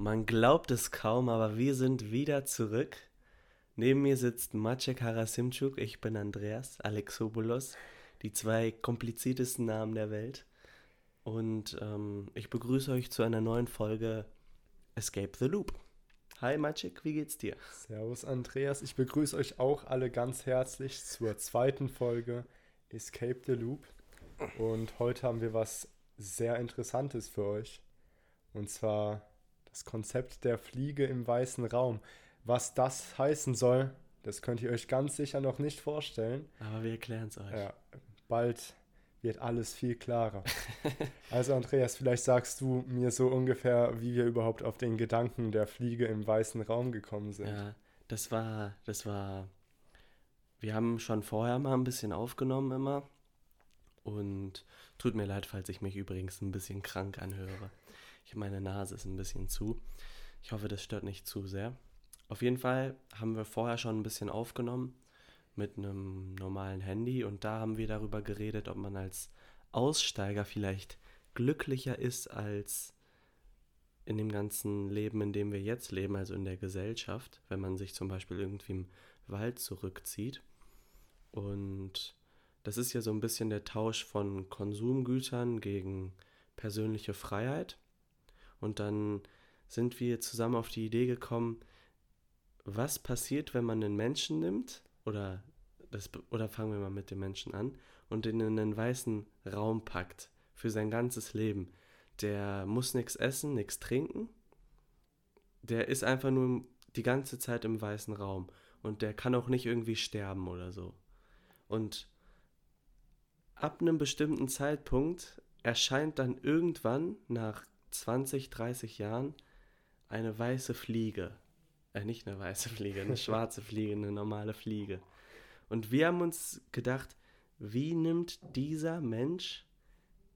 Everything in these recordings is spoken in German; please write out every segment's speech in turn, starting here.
Man glaubt es kaum, aber wir sind wieder zurück. Neben mir sitzt Maciek Harasimczuk, ich bin Andreas Alexopoulos, die zwei kompliziertesten Namen der Welt. Und ähm, ich begrüße euch zu einer neuen Folge Escape the Loop. Hi Maciek, wie geht's dir? Servus Andreas, ich begrüße euch auch alle ganz herzlich zur zweiten Folge Escape the Loop. Und heute haben wir was sehr Interessantes für euch. Und zwar das Konzept der Fliege im weißen Raum. Was das heißen soll, das könnt ihr euch ganz sicher noch nicht vorstellen. Aber wir erklären es euch. Ja, bald wird alles viel klarer. also Andreas, vielleicht sagst du mir so ungefähr, wie wir überhaupt auf den Gedanken der Fliege im weißen Raum gekommen sind. Ja, das war, das war, wir haben schon vorher mal ein bisschen aufgenommen immer. Und tut mir leid, falls ich mich übrigens ein bisschen krank anhöre. Ich, meine Nase ist ein bisschen zu. Ich hoffe, das stört nicht zu sehr. Auf jeden Fall haben wir vorher schon ein bisschen aufgenommen mit einem normalen Handy und da haben wir darüber geredet, ob man als Aussteiger vielleicht glücklicher ist als in dem ganzen Leben, in dem wir jetzt leben, also in der Gesellschaft, wenn man sich zum Beispiel irgendwie im Wald zurückzieht. Und das ist ja so ein bisschen der Tausch von Konsumgütern gegen persönliche Freiheit. Und dann sind wir zusammen auf die Idee gekommen, was passiert, wenn man einen Menschen nimmt, oder, das, oder fangen wir mal mit dem Menschen an, und ihn in einen weißen Raum packt für sein ganzes Leben. Der muss nichts essen, nichts trinken. Der ist einfach nur die ganze Zeit im weißen Raum. Und der kann auch nicht irgendwie sterben oder so. Und ab einem bestimmten Zeitpunkt erscheint dann irgendwann nach 20, 30 Jahren eine weiße Fliege. Äh, nicht eine weiße Fliege, eine schwarze Fliege, eine normale Fliege. Und wir haben uns gedacht, wie nimmt dieser Mensch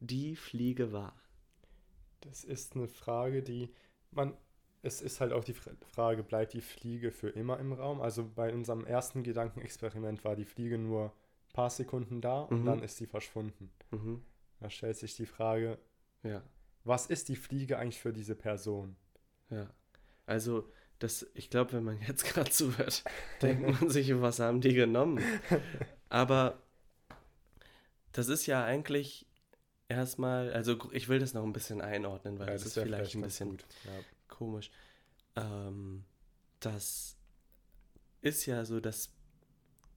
die Fliege wahr? Das ist eine Frage, die man. Es ist halt auch die Frage, bleibt die Fliege für immer im Raum? Also bei unserem ersten Gedankenexperiment war die Fliege nur ein paar Sekunden da und mhm. dann ist sie verschwunden. Mhm. Da stellt sich die Frage, ja was ist die Fliege eigentlich für diese Person? Ja, also das, ich glaube, wenn man jetzt gerade zuhört, denkt man sich, was haben die genommen? Aber das ist ja eigentlich erstmal, also ich will das noch ein bisschen einordnen, weil ja, das, das ist vielleicht ein bisschen ja. komisch. Ähm, das ist ja so das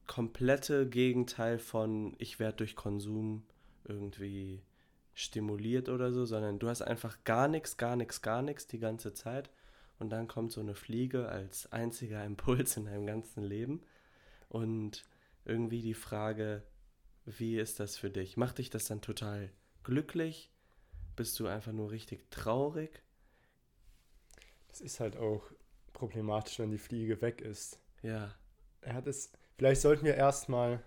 komplette Gegenteil von ich werde durch Konsum irgendwie stimuliert oder so, sondern du hast einfach gar nichts, gar nichts, gar nichts die ganze Zeit und dann kommt so eine Fliege als einziger Impuls in deinem ganzen Leben und irgendwie die Frage, wie ist das für dich? Macht dich das dann total glücklich? Bist du einfach nur richtig traurig? Das ist halt auch problematisch, wenn die Fliege weg ist. Ja. Er hat es. Vielleicht sollten wir erstmal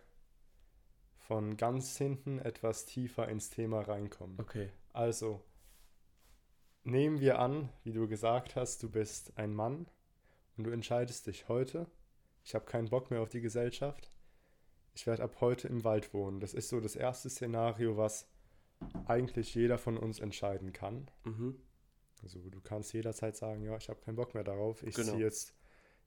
von ganz hinten etwas tiefer ins Thema reinkommen. Okay. Also, nehmen wir an, wie du gesagt hast, du bist ein Mann und du entscheidest dich heute, ich habe keinen Bock mehr auf die Gesellschaft, ich werde ab heute im Wald wohnen. Das ist so das erste Szenario, was eigentlich jeder von uns entscheiden kann. Mhm. Also du kannst jederzeit sagen, ja, ich habe keinen Bock mehr darauf, ich genau. ziehe jetzt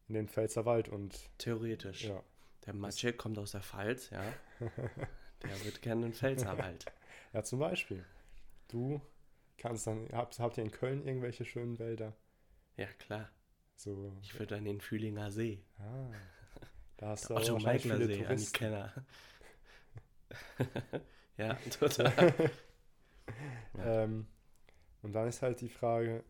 in den Pfälzer Wald und... Theoretisch. Ja. Der Maciek kommt aus der Pfalz, ja. Der wird gerne in Pfälzerwald. ja, zum Beispiel. Du kannst dann, habt, habt ihr in Köln irgendwelche schönen Wälder? Ja, klar. So, ich würde an den Fühlinger See. Ah, da hast du auch viele See Touristen. Kenner. ja, total. ja. Ähm, und dann ist halt die Frage,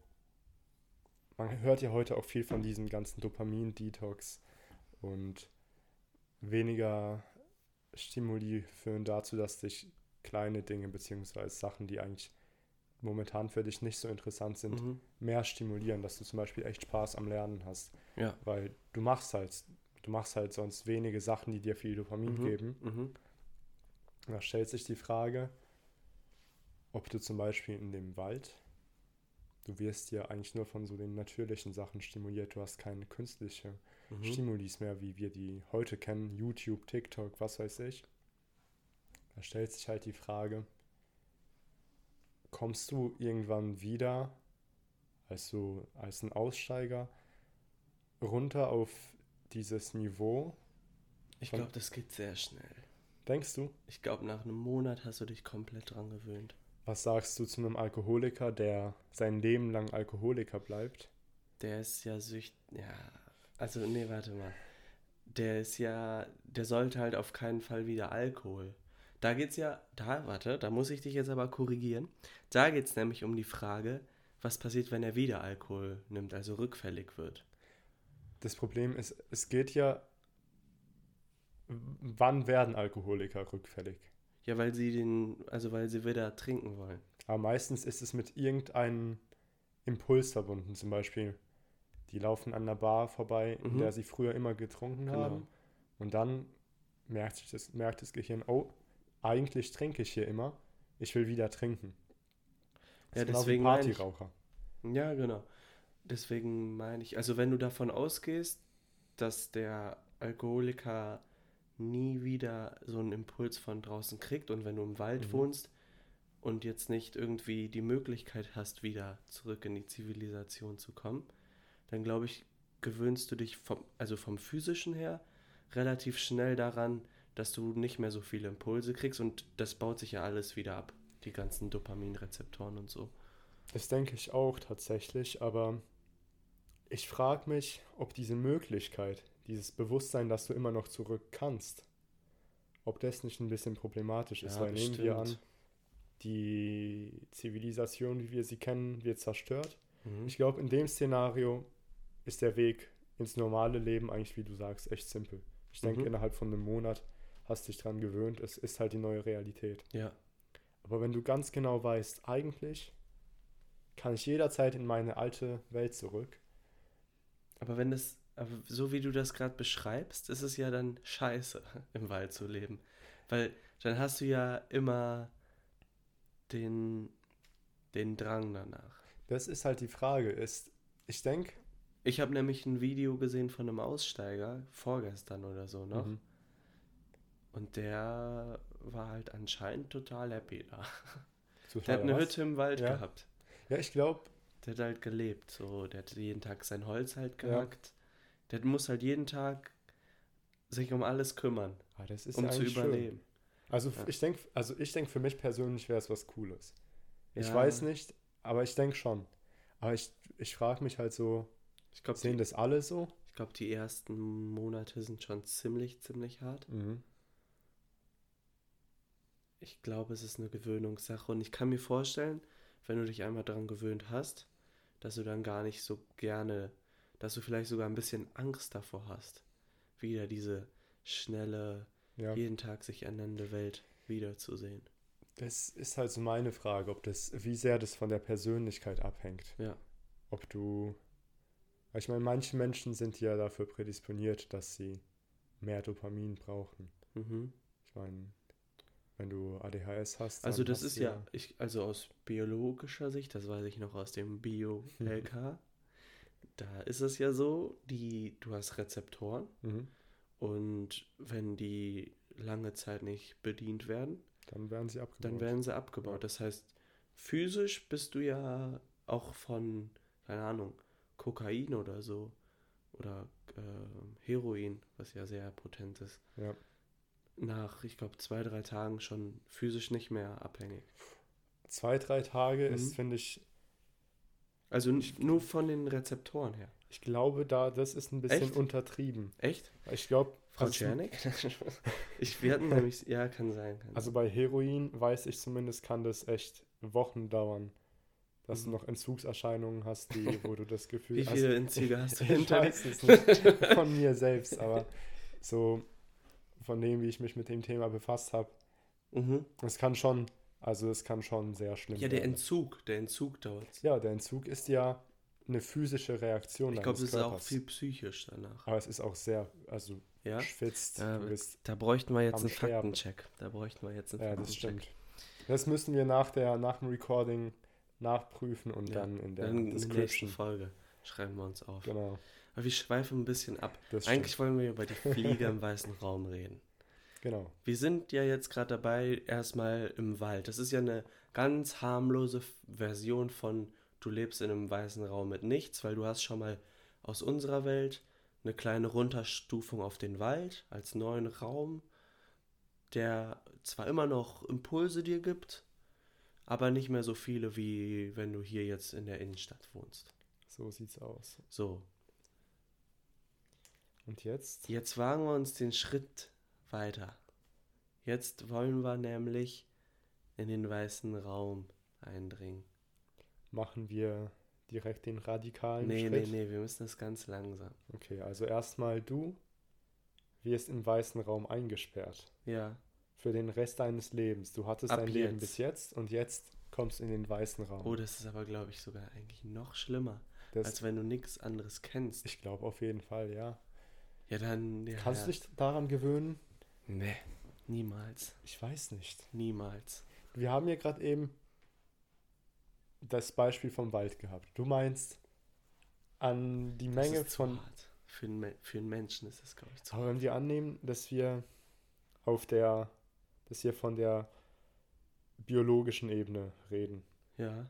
man hört ja heute auch viel von diesem ganzen Dopamin-Detox und weniger Stimuli führen dazu, dass dich kleine Dinge bzw. Sachen, die eigentlich momentan für dich nicht so interessant sind, mhm. mehr stimulieren, dass du zum Beispiel echt Spaß am Lernen hast. Ja. Weil du machst halt, du machst halt sonst wenige Sachen, die dir viel Dopamin mhm. geben. Mhm. Da stellt sich die Frage, ob du zum Beispiel in dem Wald du wirst ja eigentlich nur von so den natürlichen Sachen stimuliert. Du hast keine künstliche mhm. Stimulis mehr, wie wir die heute kennen. YouTube, TikTok, was weiß ich. Da stellt sich halt die Frage, kommst du irgendwann wieder als so, als ein Aussteiger runter auf dieses Niveau. Ich glaube, das geht sehr schnell. Denkst du? Ich glaube, nach einem Monat hast du dich komplett dran gewöhnt. Was sagst du zu einem Alkoholiker, der sein Leben lang Alkoholiker bleibt? Der ist ja sücht. Ja. Also, nee, warte mal. Der ist ja. Der sollte halt auf keinen Fall wieder Alkohol. Da geht's ja. Da, warte, da muss ich dich jetzt aber korrigieren. Da geht's nämlich um die Frage, was passiert, wenn er wieder Alkohol nimmt, also rückfällig wird. Das Problem ist, es geht ja, wann werden Alkoholiker rückfällig? Ja, weil sie den. Also, weil sie wieder trinken wollen. Aber meistens ist es mit irgendeinem Impuls verbunden. Zum Beispiel, die laufen an einer Bar vorbei, in Mhm. der sie früher immer getrunken Genau. haben. Und dann merkt, sich das, merkt das Gehirn, oh, eigentlich trinke ich hier immer. Ich will wieder trinken. Das Ja, ist genau deswegen meine ich- Partyraucher. Ja, genau. Deswegen meine ich, also wenn du davon ausgehst, dass der Alkoholiker nie wieder so einen Impuls von draußen kriegt und wenn du im Wald Mhm. wohnst und jetzt nicht irgendwie die Möglichkeit hast, wieder zurück in die Zivilisation zu kommen, dann glaube ich, gewöhnst du dich vom, also vom physischen her relativ schnell daran, dass du nicht mehr so viele Impulse kriegst und das baut sich ja alles wieder ab, die ganzen Dopaminrezeptoren und so. Das denke ich auch tatsächlich, aber ich frage mich, ob diese Möglichkeit, dieses Bewusstsein, dass du immer noch zurück kannst, ob das nicht ein bisschen problematisch ist, Ja, weil nehmen wir an, die Zivilisation, wie wir sie kennen, wird zerstört. Mhm. Ich glaube, in dem Szenario ist der Weg ins normale Leben eigentlich, wie du sagst, echt simpel. Ich denke, Mhm. innerhalb von einem Monat hast du dich dran gewöhnt, es ist halt die neue Realität. Ja. Aber wenn du ganz genau weißt, eigentlich kann ich jederzeit in meine alte Welt zurück. Aber wenn das, aber so wie du das gerade beschreibst, ist es ja dann scheiße, im Wald zu leben. Weil dann hast du ja immer den, den Drang danach. Das ist halt die Frage. Ist, ich denke, Ich habe nämlich ein Video gesehen von einem Aussteiger, vorgestern oder so noch. Mhm. Und der war halt anscheinend total happy da. total Der hat eine was. Hütte im Wald Ja. gehabt. Ja, ich glaube, Der hat halt gelebt. So, der hat jeden Tag sein Holz halt Ja. gehackt. Der muss halt jeden Tag sich um alles kümmern, ah, das ist um ja zu eigentlich schön. überleben. Also Ja. ich denke, also ich denke, für mich persönlich wäre es was Cooles. Ich Ja. weiß nicht, aber ich denke schon. Aber ich, ich frage mich halt so, Ich glaube, sehen das alle so? Ich glaube, die ersten Monate sind schon ziemlich, ziemlich hart. Mhm. Ich glaube, es ist eine Gewöhnungssache und ich kann mir vorstellen, wenn du dich einmal daran gewöhnt hast, dass du dann gar nicht so gerne, dass du vielleicht sogar ein bisschen Angst davor hast, wieder diese schnelle, Ja. jeden Tag sich ändernde Welt wiederzusehen. Das ist halt so meine Frage, ob das, wie sehr das von der Persönlichkeit abhängt. Ja. Ob du, weil ich meine, manche Menschen sind ja dafür prädisponiert, dass sie mehr Dopamin brauchen. Mhm. Ich meine, wenn du ADHS hast, Also das hast ist ja, ich, also aus biologischer Sicht, das weiß ich noch aus dem Bio-LK, da ist es ja so, die, du hast Rezeptoren Mhm. und wenn die lange Zeit nicht bedient werden, Dann werden sie abgebaut. dann werden sie abgebaut. Das heißt, physisch bist du ja auch von, keine Ahnung, Kokain oder so oder äh, Heroin, was ja sehr potent ist, ja. nach, ich glaube, zwei, drei Tagen schon physisch nicht mehr abhängig. Zwei, drei Tage Mhm. ist, finde ich, Also n- nur von den Rezeptoren her. ich glaube, da, das ist ein bisschen Echt? untertrieben. Echt? Ich glaube, Frau Czernik? ich, wir hatten nämlich, ja, kann sein. Kann also bei Heroin weiß ich zumindest, kann das echt Wochen dauern, dass du Mhm. noch Entzugserscheinungen hast, die, wo du das Gefühl Wie hast. viele Entzüge hast du ich hinter dir? weiß es nicht von mir selbst, aber so von dem, wie ich mich mit dem Thema befasst habe, Mhm. es kann schon, also es kann schon sehr schlimm Ja, der werden. Entzug, der Entzug dauert. Ja, der Entzug ist ja eine physische Reaktion Ich glaube, es ist auch viel psychisch danach. Aber es ist auch sehr, also Ja? schwitzt, Ja, du Da bräuchten wir jetzt einen Sterben. Faktencheck. Da bräuchten wir jetzt einen ja, das Faktencheck. stimmt. Das müssen wir nach der, nach dem Recording nachprüfen und Ja, dann in der in der nächsten Description. Folge schreiben wir uns auf. Genau, Aber wir schweifen ein bisschen ab. Eigentlich wollen wir über die Fliege im weißen Raum reden. Genau. Wir sind ja jetzt gerade dabei, erstmal im Wald. Das ist ja eine ganz harmlose Version von du lebst in einem weißen Raum mit nichts, weil du hast schon mal aus unserer Welt eine kleine Runterstufung auf den Wald als neuen Raum, der zwar immer noch Impulse dir gibt, aber nicht mehr so viele, wie wenn du hier jetzt in der Innenstadt wohnst. So sieht's aus. So, Und jetzt? jetzt wagen wir uns den Schritt weiter. Jetzt wollen wir nämlich in den weißen Raum eindringen. Machen wir direkt den radikalen Nee, Schritt. nee, nee, wir müssen das ganz langsam. Okay, also erstmal du wirst im weißen Raum eingesperrt. Ja, Für den Rest deines Lebens. Du hattest Ab dein Leben jetzt. bis jetzt und jetzt kommst du in den weißen Raum. oh, das ist aber, glaube ich, sogar eigentlich noch schlimmer, das, als wenn du nichts anderes kennst. ich glaube auf jeden Fall, ja. Ja, dann. Ja, Kannst ja. du dich daran gewöhnen? Nee, niemals. Ich weiß nicht. Niemals. Wir haben ja gerade eben das Beispiel vom Wald gehabt. Du meinst an die Das Menge von. hart. Für einen, für einen Menschen ist das, glaube ich, zu Aber wenn wir annehmen, dass wir auf der, dass wir von der biologischen Ebene reden Ja.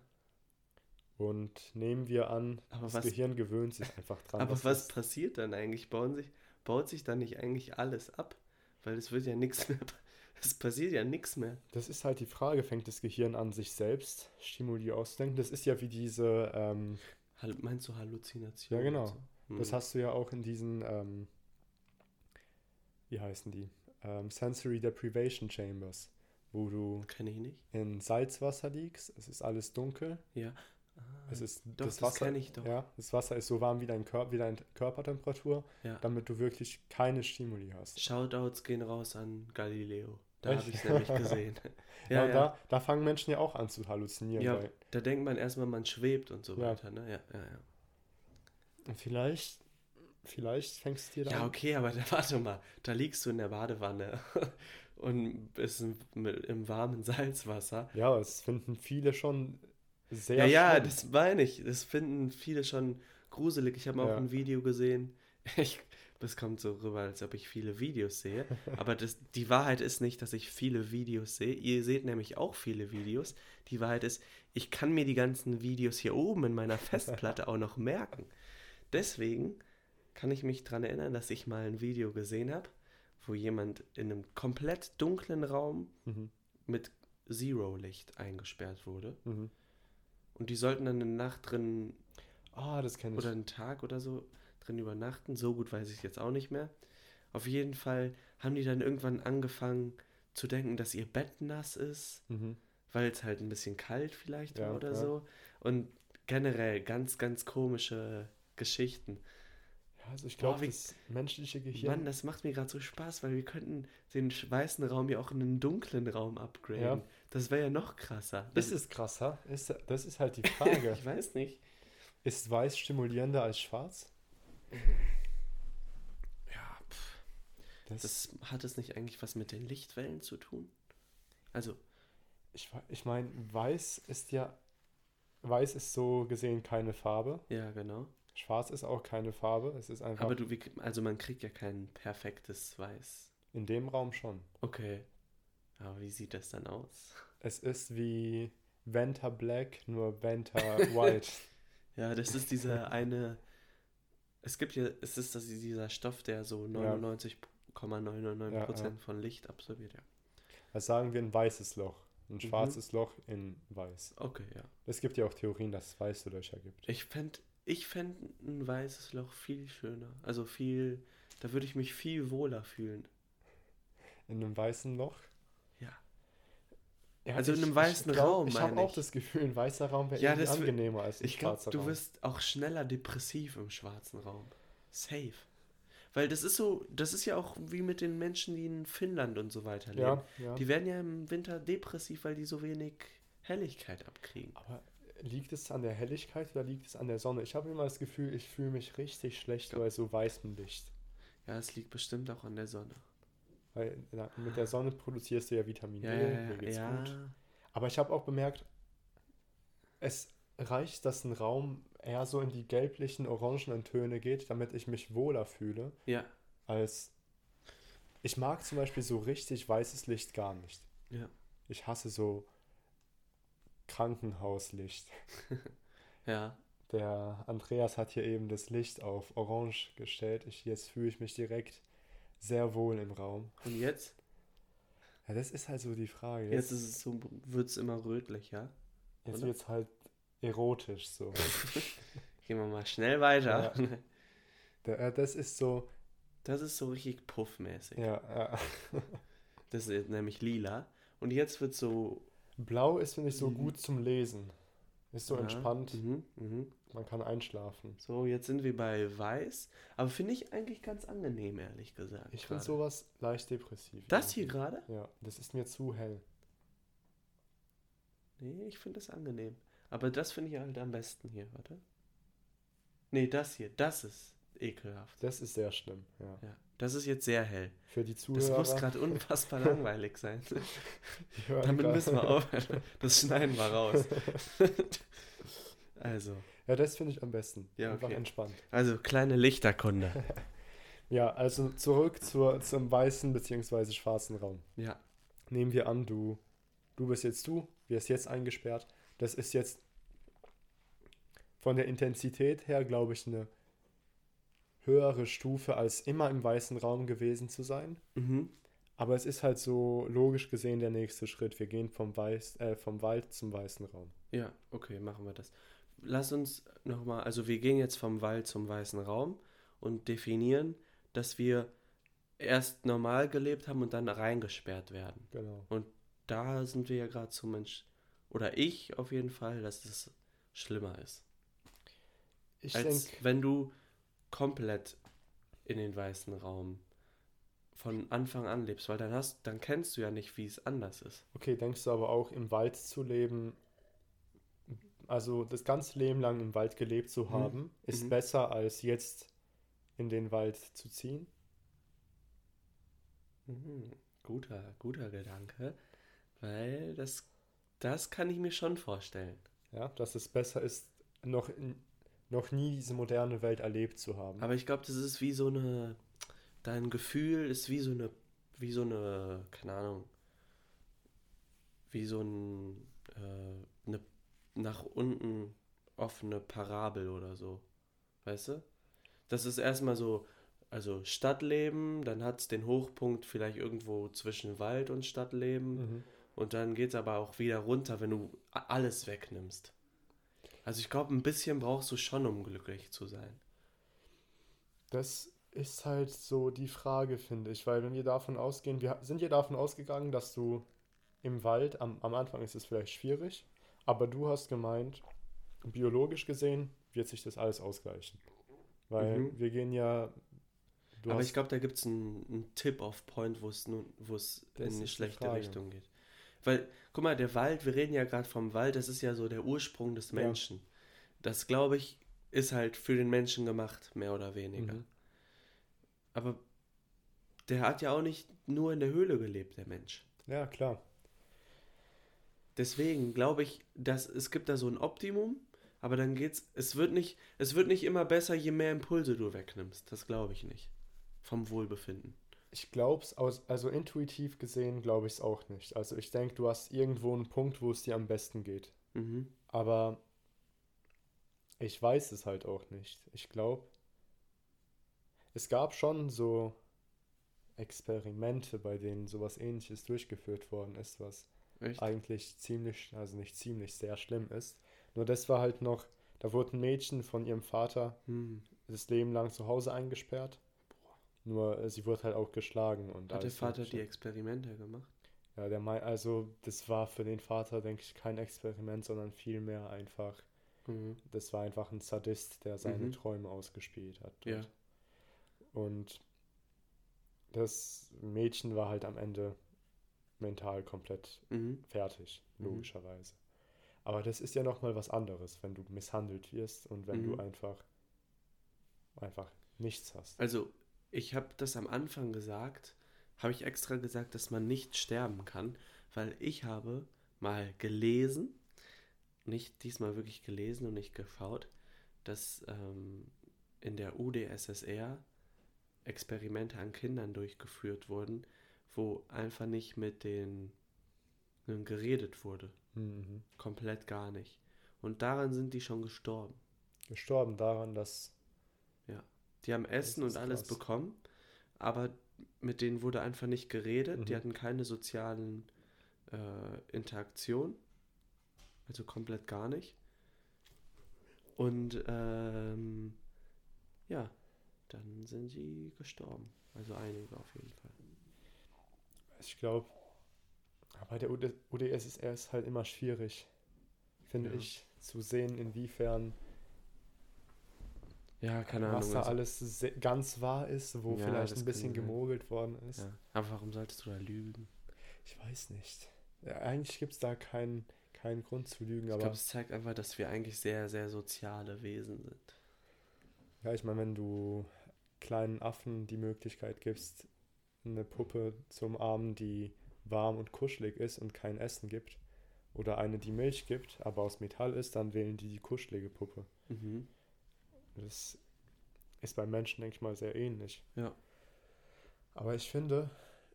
und nehmen wir an, Aber das was- Gehirn gewöhnt sich einfach dran. Aber was das- passiert dann eigentlich? Bauen sich, baut sich dann nicht eigentlich alles ab? Weil es wird ja nichts mehr. Es passiert ja nichts mehr. Das ist halt die Frage, fängt das Gehirn an, sich selbst Stimuli auszudenken? Das ist ja wie diese, ähm, Meinst du Halluzination? Ja, genau. So? das Hm. hast du ja auch in diesen, ähm, wie heißen die? Ähm, Sensory Deprivation Chambers, wo du in Salzwasser liegst, es ist alles dunkel, Ja. es ist Doch, das das Wasser, doch. ja, das Wasser ist so warm wie dein Körper, wie deine Körpertemperatur, Ja. damit du wirklich keine Stimuli hast. Shoutouts gehen raus an Galileo. Da habe ich es nämlich gesehen. Ja, ja, ja. Da, da fangen Menschen ja auch an zu halluzinieren. Ja, da denkt man erstmal, man schwebt und so weiter. Ne? Ja, ja, ja. und vielleicht, vielleicht fängst du dir da Ja, okay, aber warte mal, da liegst du in der Badewanne und bist im, im warmen Salzwasser. Ja, das finden viele schon sehr ja, ja, schlimm. das meine ich. Das finden viele schon gruselig. Ich habe auch Ja. ein Video gesehen. Ich, das kommt so rüber, als ob ich viele Videos sehe. Aber das, die Wahrheit ist nicht, dass ich viele Videos sehe. Ihr seht nämlich auch viele Videos. Die Wahrheit ist, ich kann mir die ganzen Videos hier oben in meiner Festplatte auch noch merken. Deswegen kann ich mich daran erinnern, dass ich mal ein Video gesehen habe, wo jemand in einem komplett dunklen Raum Mhm. mit Zero-Licht eingesperrt wurde. Mhm. Und die sollten dann eine Nacht drin ich. oder einen Tag oder so drin übernachten. So gut weiß ich es jetzt auch nicht mehr. Auf jeden Fall haben die dann irgendwann angefangen zu denken, dass ihr Bett nass ist, Mhm. weil es halt ein bisschen kalt vielleicht war Ja, oder ja. so. Und generell ganz, ganz komische Geschichten. Also ich glaube, das menschliche Gehirn. Mann, das macht mir gerade so Spaß, weil wir könnten den weißen Raum ja auch in einen dunklen Raum upgraden. Ja. Das wäre ja noch krasser. ist es krasser? Ist, das ist halt die Frage. ich weiß nicht. ist weiß stimulierender als schwarz? Ja, pff. Das, Das hat es nicht eigentlich was mit den Lichtwellen zu tun? Also, ich ich meine, weiß ist ja. Weiß ist so gesehen keine Farbe. ja, genau. Schwarz ist auch keine Farbe. Es ist einfach Aber du, also man kriegt ja kein perfektes Weiß. in dem Raum schon. Okay. Aber wie sieht das dann aus? Es ist wie Venta Black, nur Venta White. Ja, das ist dieser eine. Es gibt ja, es ist das, dieser Stoff, der so 99,999% Ja, ja. von Licht absorbiert. Ja. Also sagen wir ein weißes Loch. Ein Mhm. schwarzes Loch in weiß. Okay, ja. Es gibt ja auch Theorien, dass es weiße Löcher gibt. Ich fände ich fänd ein weißes Loch viel schöner. Also viel, da würde ich mich viel wohler fühlen. In einem weißen Loch? Ja. Ja, Also in einem weißen Raum, Ich habe auch ich. das Gefühl, ein weißer Raum wäre Ja, angenehmer als ein Ich schwarzer du Raum. wirst auch schneller depressiv im schwarzen Raum. Safe. Weil das ist so, das ist ja auch wie mit den Menschen, die in Finnland und so weiter leben. ja, ja. Die werden ja im Winter depressiv, weil die so wenig Helligkeit abkriegen. Aber liegt es an der Helligkeit oder liegt es an der Sonne? Ich habe immer das Gefühl, ich fühle mich richtig schlecht Ja. bei so weißem Licht. Ja, es liegt bestimmt auch an der Sonne. Weil na, mit der Sonne produzierst du ja Vitamin Ja, D, ja, mir geht's ja. gut. Aber ich habe auch bemerkt, es reicht, dass ein Raum eher so in die gelblichen, orangenen Töne geht, damit ich mich wohler fühle, Ja, als ich mag zum Beispiel so richtig weißes Licht gar nicht. ja. Ich hasse so Krankenhauslicht. Ja. Der Andreas hat hier eben das Licht auf Orange gestellt. Ich, jetzt fühle ich mich direkt sehr wohl im Raum. Und jetzt? Ja, das ist halt so die Frage. Jetzt ist es so, wird es immer rötlicher. Jetzt wird es halt erotisch so. Gehen wir mal schnell weiter. Ja. Da- äh, das ist so, Das ist so richtig puffmäßig. ja, ja. Das ist nämlich lila. Und jetzt wird so. Blau ist, finde ich, so Mhm. gut zum Lesen. Ist so ja, entspannt. Mhm, mhm. Man kann einschlafen. So, jetzt sind wir bei weiß. Aber finde ich eigentlich ganz angenehm, ehrlich gesagt. Ich finde sowas leicht depressiv. Das hier irgendwie. gerade? Ja, das ist mir zu hell. Nee, ich finde das angenehm. Aber das finde ich halt am besten hier, warte. Nee, das hier, das ist ekelhaft. Das ist sehr schlimm, ja. Ja, das ist jetzt sehr hell. Für die Das Zuhörer. muss gerade unfassbar langweilig sein. Damit müssen wir aufhören. Das schneiden wir raus. Also, Ja, das finde ich am besten. Ja, Einfach okay. entspannt. also kleine Lichterkunde. Ja, also zurück zur, zum weißen bzw. schwarzen Raum. Ja, Nehmen wir an, du, du bist jetzt du, wirst jetzt eingesperrt. Das ist jetzt von der Intensität her, glaube ich, eine höhere Stufe, als immer im weißen Raum gewesen zu sein. mhm. Aber es ist halt so logisch gesehen der nächste Schritt. Wir gehen vom, Weiß, äh, vom Wald zum weißen Raum. ja, okay, machen wir das. Lass uns nochmal, also wir gehen jetzt vom Wald zum weißen Raum und definieren, dass wir erst normal gelebt haben und dann reingesperrt werden. Genau. Da sind wir ja gerade zum Mensch, oder ich auf jeden Fall, dass das schlimmer ist. Ich als denke, wenn du komplett in den weißen Raum von Anfang an lebst, weil dann hast, dann kennst du ja nicht, wie es anders ist. okay, denkst du aber auch im Wald zu leben, also das ganze Leben lang im Wald gelebt zu haben, ist Mhm. besser als jetzt in den Wald zu ziehen? Mhm. Guter, guter Gedanke, weil das, das kann ich mir schon vorstellen. Ja, dass es besser ist, noch, in, noch nie diese moderne Welt erlebt zu haben. Aber ich glaube, das ist wie so eine, dein Gefühl ist wie so eine, wie so eine, keine Ahnung, wie so ein, äh, eine nach unten offene Parabel oder so. Weißt du? Das ist erstmal so, also Stadtleben, dann hat es den Hochpunkt vielleicht irgendwo zwischen Wald und Stadtleben Mhm. und dann geht es aber auch wieder runter, wenn du alles wegnimmst. Also ich glaube, ein bisschen brauchst du schon, um glücklich zu sein. Das ist halt so die Frage, finde ich, weil wenn wir davon ausgehen, wir sind ja davon ausgegangen, dass du im Wald, am, am Anfang ist es vielleicht schwierig, aber du hast gemeint, biologisch gesehen wird sich das alles ausgleichen. Weil Mhm. wir gehen ja, Aber ich glaube, da gibt es einen, einen Tip-Off-Point, wo es nun, wo es Das in eine schlechte. Richtung geht. Weil, guck mal, der Wald, wir reden ja gerade vom Wald, das ist ja so der Ursprung des Ja. Menschen. Das, glaube ich, ist halt für den Menschen gemacht, mehr oder weniger. Mhm. Aber der hat ja auch nicht nur in der Höhle gelebt, der Mensch. ja klar, Deswegen glaube ich, dass es gibt da so ein Optimum, aber dann geht's, es wird nicht, es wird nicht immer besser, je mehr Impulse du wegnimmst. Das glaube ich nicht. Vom Wohlbefinden. Ich glaube es, also intuitiv gesehen glaube ich es auch nicht. Also ich denke, du hast irgendwo einen Punkt, wo es dir am besten geht. Mhm. Aber ich weiß es halt auch nicht. Ich glaube, es gab schon so Experimente, bei denen sowas ähnliches durchgeführt worden ist, was Echt? eigentlich ziemlich, also nicht ziemlich, sehr schlimm ist. Nur das war halt noch, da wurde ein Mädchen von ihrem Vater Hm. das Leben lang zu Hause eingesperrt. Nur äh, sie wurde halt auch geschlagen und Hat der Vater Mögliche. die Experimente gemacht? Ja, der mei also das war für den Vater, denke ich, kein Experiment, sondern vielmehr einfach Mhm. das war einfach ein Sadist, der seine Mhm. Träume ausgespielt hat. Ja. Und das Mädchen war halt am Ende mental komplett Mhm. fertig, Mhm. logischerweise. Aber das ist ja nochmal was anderes, wenn du misshandelt wirst und wenn du Mhm. einfach, einfach nichts hast. Also, ich habe das am Anfang gesagt, habe ich extra gesagt, dass man nicht sterben kann, weil ich habe mal gelesen, nicht diesmal wirklich gelesen und nicht geschaut, dass ähm, in der UdSSR Experimente an Kindern durchgeführt wurden, wo einfach nicht mit den geredet wurde. Mhm. Komplett gar nicht. Und daran sind die schon gestorben. Gestorben daran, dass. Die haben Essen und alles krass. bekommen, aber mit denen wurde einfach nicht geredet. Mhm. Die hatten keine sozialen äh, Interaktionen. Also komplett gar nicht. Und ähm, ja, dann sind sie gestorben. Also einige auf jeden Fall. Ich glaube, bei der UdSSR ist halt immer schwierig, finde ja. ich, zu sehen, inwiefern ja, keine Ahnung. Was da also alles ganz wahr ist, wo ja, vielleicht ein bisschen gemogelt worden ist. Ja. Aber warum solltest du da lügen? Ich weiß nicht. Ja, eigentlich gibt es da keinen keinen Grund zu lügen. Ich glaube, es zeigt einfach, dass wir eigentlich sehr, sehr soziale Wesen sind. Ja, ich meine, wenn du kleinen Affen die Möglichkeit gibst, eine Puppe zu umarmen, die warm und kuschelig ist und kein Essen gibt, oder eine, die Milch gibt, aber aus Metall ist, dann wählen die die kuschelige Puppe. Mhm. Das ist bei Menschen, denke ich mal, sehr ähnlich. Ja. Aber ich finde,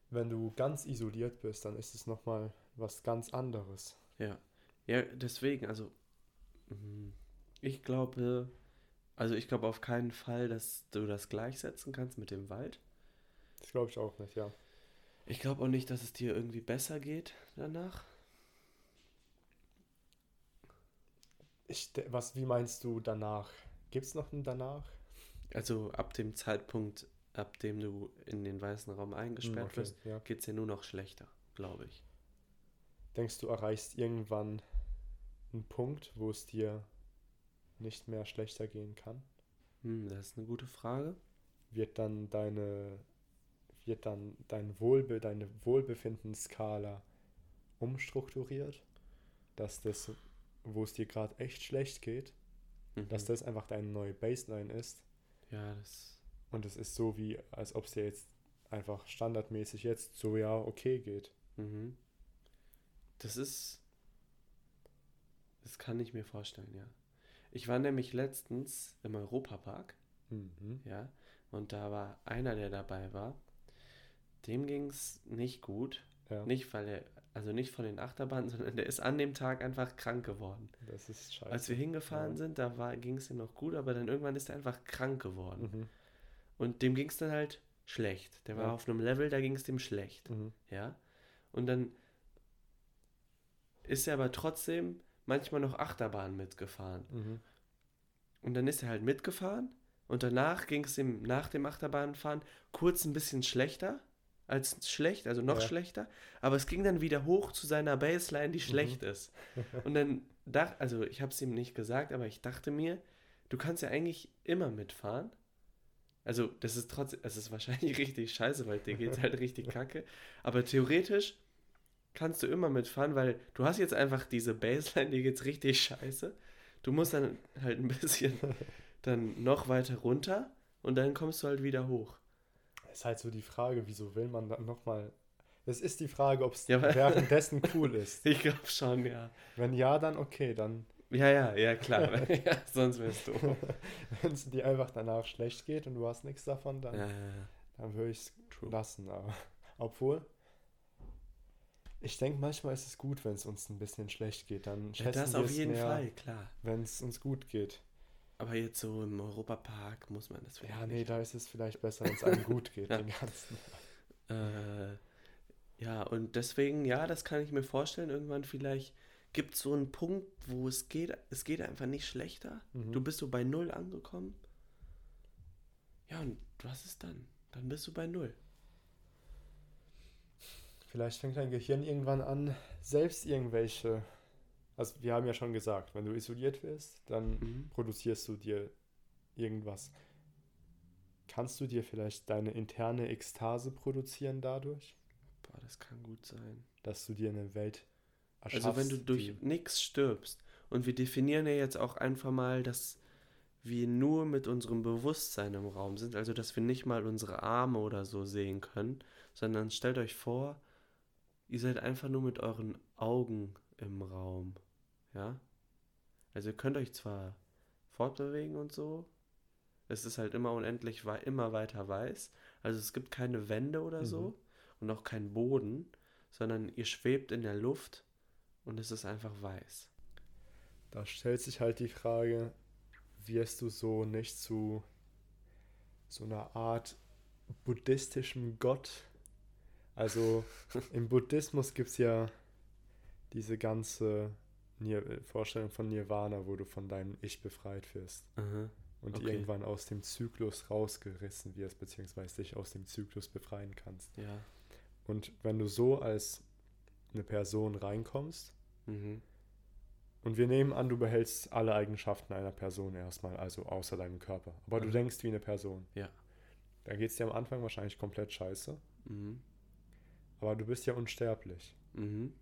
wenn du ganz isoliert bist, dann ist es nochmal was ganz anderes. Ja. Ja, deswegen, also mhm. ich glaube, also ich glaube auf keinen Fall, dass du das gleichsetzen kannst mit dem Wald. Das glaube ich auch nicht, ja. Ich glaube auch nicht, dass es dir irgendwie besser geht danach. Ich, was, wie meinst du danach? Gibt es noch einen danach? Also ab dem Zeitpunkt, ab dem du in den weißen Raum eingesperrt okay, wirst, ja. geht es dir nur noch schlechter, glaube ich. Denkst du, erreichst irgendwann einen Punkt, wo es dir nicht mehr schlechter gehen kann? Hm, das ist eine gute Frage. Wird dann deine, wird dann dein Wohlbe, deine Wohlbefindensskala umstrukturiert? Dass das, wo es dir gerade echt schlecht geht, mhm. dass das einfach deine neue Baseline ist? Ja, das. Und es ist so wie, als ob es dir jetzt einfach standardmäßig jetzt so ja okay geht. Mhm. Das ist das kann ich mir vorstellen, ja. Ich war nämlich letztens im Europapark. Mhm. Ja. Und da war einer, der dabei war. Dem ging es nicht gut. Ja. Nicht, weil er, also nicht von den Achterbahnen, sondern der ist an dem Tag einfach krank geworden. Das ist scheiße. Als wir hingefahren ja. sind, da ging es ihm noch gut, aber dann irgendwann ist er einfach krank geworden. Mhm. Und dem ging es dann halt schlecht. Der war auf einem Level, da ging es dem schlecht. Mhm. Ja. Und dann ist er aber trotzdem manchmal noch Achterbahn mitgefahren. Mhm. Und dann ist er halt mitgefahren und danach ging es ihm nach dem Achterbahnfahren kurz ein bisschen schlechter als schlecht, also noch ja. schlechter, aber es ging dann wieder hoch zu seiner Baseline, die mhm. schlecht ist. Und dann dachte, also ich habe es ihm nicht gesagt, aber ich dachte mir, du kannst ja eigentlich immer mitfahren. Also das ist trotzdem, es ist wahrscheinlich richtig scheiße, weil dir geht halt richtig kacke, aber theoretisch kannst du immer mitfahren, weil du hast jetzt einfach diese Baseline, die geht's richtig scheiße. Du musst dann halt ein bisschen dann noch weiter runter und dann kommst du halt wieder hoch. Ist halt so die Frage, wieso will man dann nochmal. Es ist die Frage, ob es ja, währenddessen cool ist. Ich glaube schon, ja. Wenn ja, dann okay, dann. Ja, ja, ja, klar. ja, sonst wirst du. Wenn es dir einfach danach schlecht geht und du hast nichts davon, dann, ja, dann würde ich es lassen. Aber, obwohl, ich denke, manchmal ist es gut, wenn es uns ein bisschen schlecht geht. Dann schätzen ja, das auf jeden mehr, Fall, klar. Wenn es uns gut geht. Aber jetzt so im Europapark muss man das vielleicht. Ja, nee, da ist es vielleicht besser, wenn es einem gut geht, ja. den ganzen. Äh, ja, und deswegen, ja, das kann ich mir vorstellen. Irgendwann vielleicht gibt es so einen Punkt, wo es geht, es geht einfach nicht schlechter. Mhm. Du bist so bei Null angekommen. Ja, und was ist dann? Dann bist du bei Null. Vielleicht fängt dein Gehirn irgendwann an, selbst irgendwelche. Also, wir haben ja schon gesagt, wenn du isoliert wirst, dann mhm. produzierst du dir irgendwas. Kannst du dir vielleicht deine interne Ekstase produzieren dadurch? Boah, das kann gut sein. Dass du dir eine Welt erschaffst. Also, wenn du durch nichts stirbst. Und wir definieren ja jetzt auch einfach mal, dass wir nur mit unserem Bewusstsein im Raum sind, also dass wir nicht mal unsere Arme oder so sehen können, sondern stellt euch vor, Ihr seid einfach nur mit euren Augen im Raum. Ja? Also ihr könnt euch zwar fortbewegen und so. Es ist halt immer unendlich immer weiter weiß. Also es gibt keine Wände oder mhm. so und auch keinen Boden, sondern ihr schwebt in der Luft und es ist einfach weiß. Da stellt sich halt die Frage, wirst du so nicht zu so einer Art buddhistischem Gott? Also im Buddhismus gibt es ja diese ganze Nir Vorstellung von Nirvana, wo du von deinem Ich befreit wirst Aha. und Okay. irgendwann aus dem Zyklus rausgerissen wirst, beziehungsweise dich aus dem Zyklus befreien kannst. Ja. Und wenn du so als eine Person reinkommst, Mhm. und wir nehmen an, du behältst alle Eigenschaften einer Person erstmal, also außer deinem Körper, aber du Mhm. denkst wie eine Person. Ja. Dann geht es dir am Anfang wahrscheinlich komplett scheiße, Mhm. aber du bist ja unsterblich. Mhm.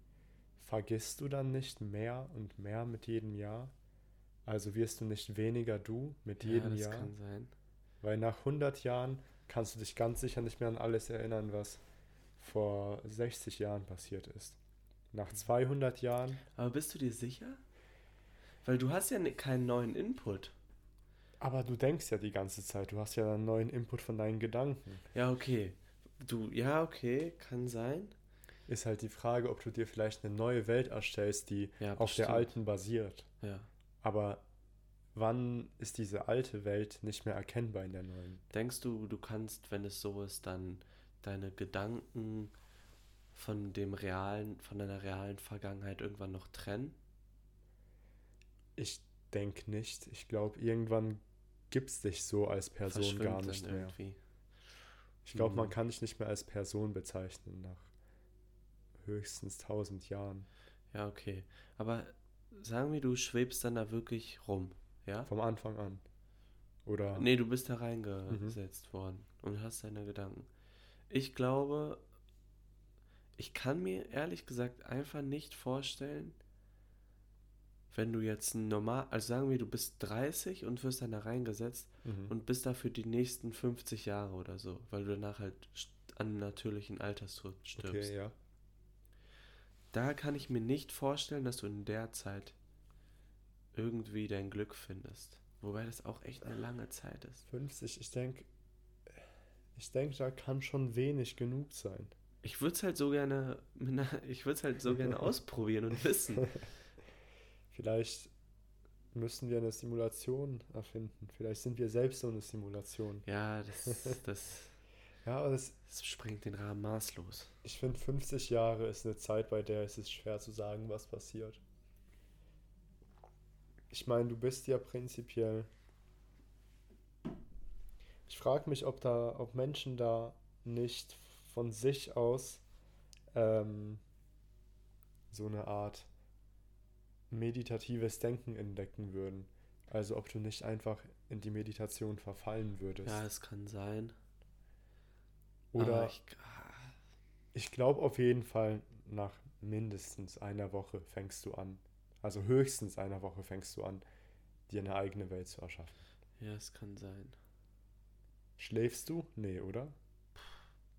Vergisst du dann nicht mehr und mehr mit jedem Jahr? Also wirst du nicht weniger du mit Ja, jedem das Jahr? kann sein. Weil nach 100 Jahren kannst du dich ganz sicher nicht mehr an alles erinnern, was vor 60 Jahren passiert ist. Nach Mhm. 200 Jahren, Aber bist du dir sicher? Weil du hast ja ne- keinen neuen Input. aber du denkst ja die ganze Zeit, du hast ja einen neuen Input von deinen Gedanken. Ja, okay. Du, ja, okay, kann sein. Ist halt die Frage, ob du dir vielleicht eine neue Welt erstellst, die Ja, auf der alten basiert. Ja. Aber wann ist diese alte Welt nicht mehr erkennbar in der neuen? Denkst du, du kannst, wenn es so ist, dann deine Gedanken von dem realen, von deiner realen Vergangenheit irgendwann noch trennen? Ich denke nicht. Ich glaube, irgendwann gibt es dich so als Person gar nicht mehr. irgendwie. Ich glaube, man Mhm. kann dich nicht mehr als Person bezeichnen nach höchstens 1000 Jahren. Ja, okay. Aber sagen wir, du schwebst dann da wirklich rum, ja? Vom Anfang an. Oder Nee, du bist da reingesetzt worden und hast deine Gedanken. Ich glaube, ich kann mir ehrlich gesagt einfach nicht vorstellen, wenn du jetzt normal, also sagen wir, du bist 30 und wirst dann da reingesetzt mhm. und bist dafür die nächsten 50 Jahre oder so, weil du danach halt an natürlichen Alterstod stirbst. okay, ja. Da kann ich mir nicht vorstellen, dass du in der Zeit irgendwie dein Glück findest. Wobei das auch echt eine lange Zeit ist. 50, ich denke, ich denke, da kann schon wenig genug sein. Ich würde es halt so gerne, ich würde halt so gerne ausprobieren und wissen. Vielleicht müssen wir eine Simulation erfinden. Vielleicht sind wir selbst so eine Simulation. Ja, das, das, Ja, aber das, das sprengt den Rahmen maßlos. ich finde 50 Jahre ist eine Zeit, bei der es ist schwer zu sagen, was passiert. Ich meine, du bist ja prinzipiell. Ich frage mich, ob da, ob Menschen da nicht von sich aus ähm, so eine Art meditatives Denken entdecken würden. Also ob du nicht einfach in die Meditation verfallen würdest. Ja, es kann sein. Oder ich, ah, Ich glaube auf jeden Fall, nach mindestens einer Woche fängst du an. Also höchstens einer Woche fängst du an, dir eine eigene Welt zu erschaffen. ja, es kann sein. Schläfst du? Nee, oder?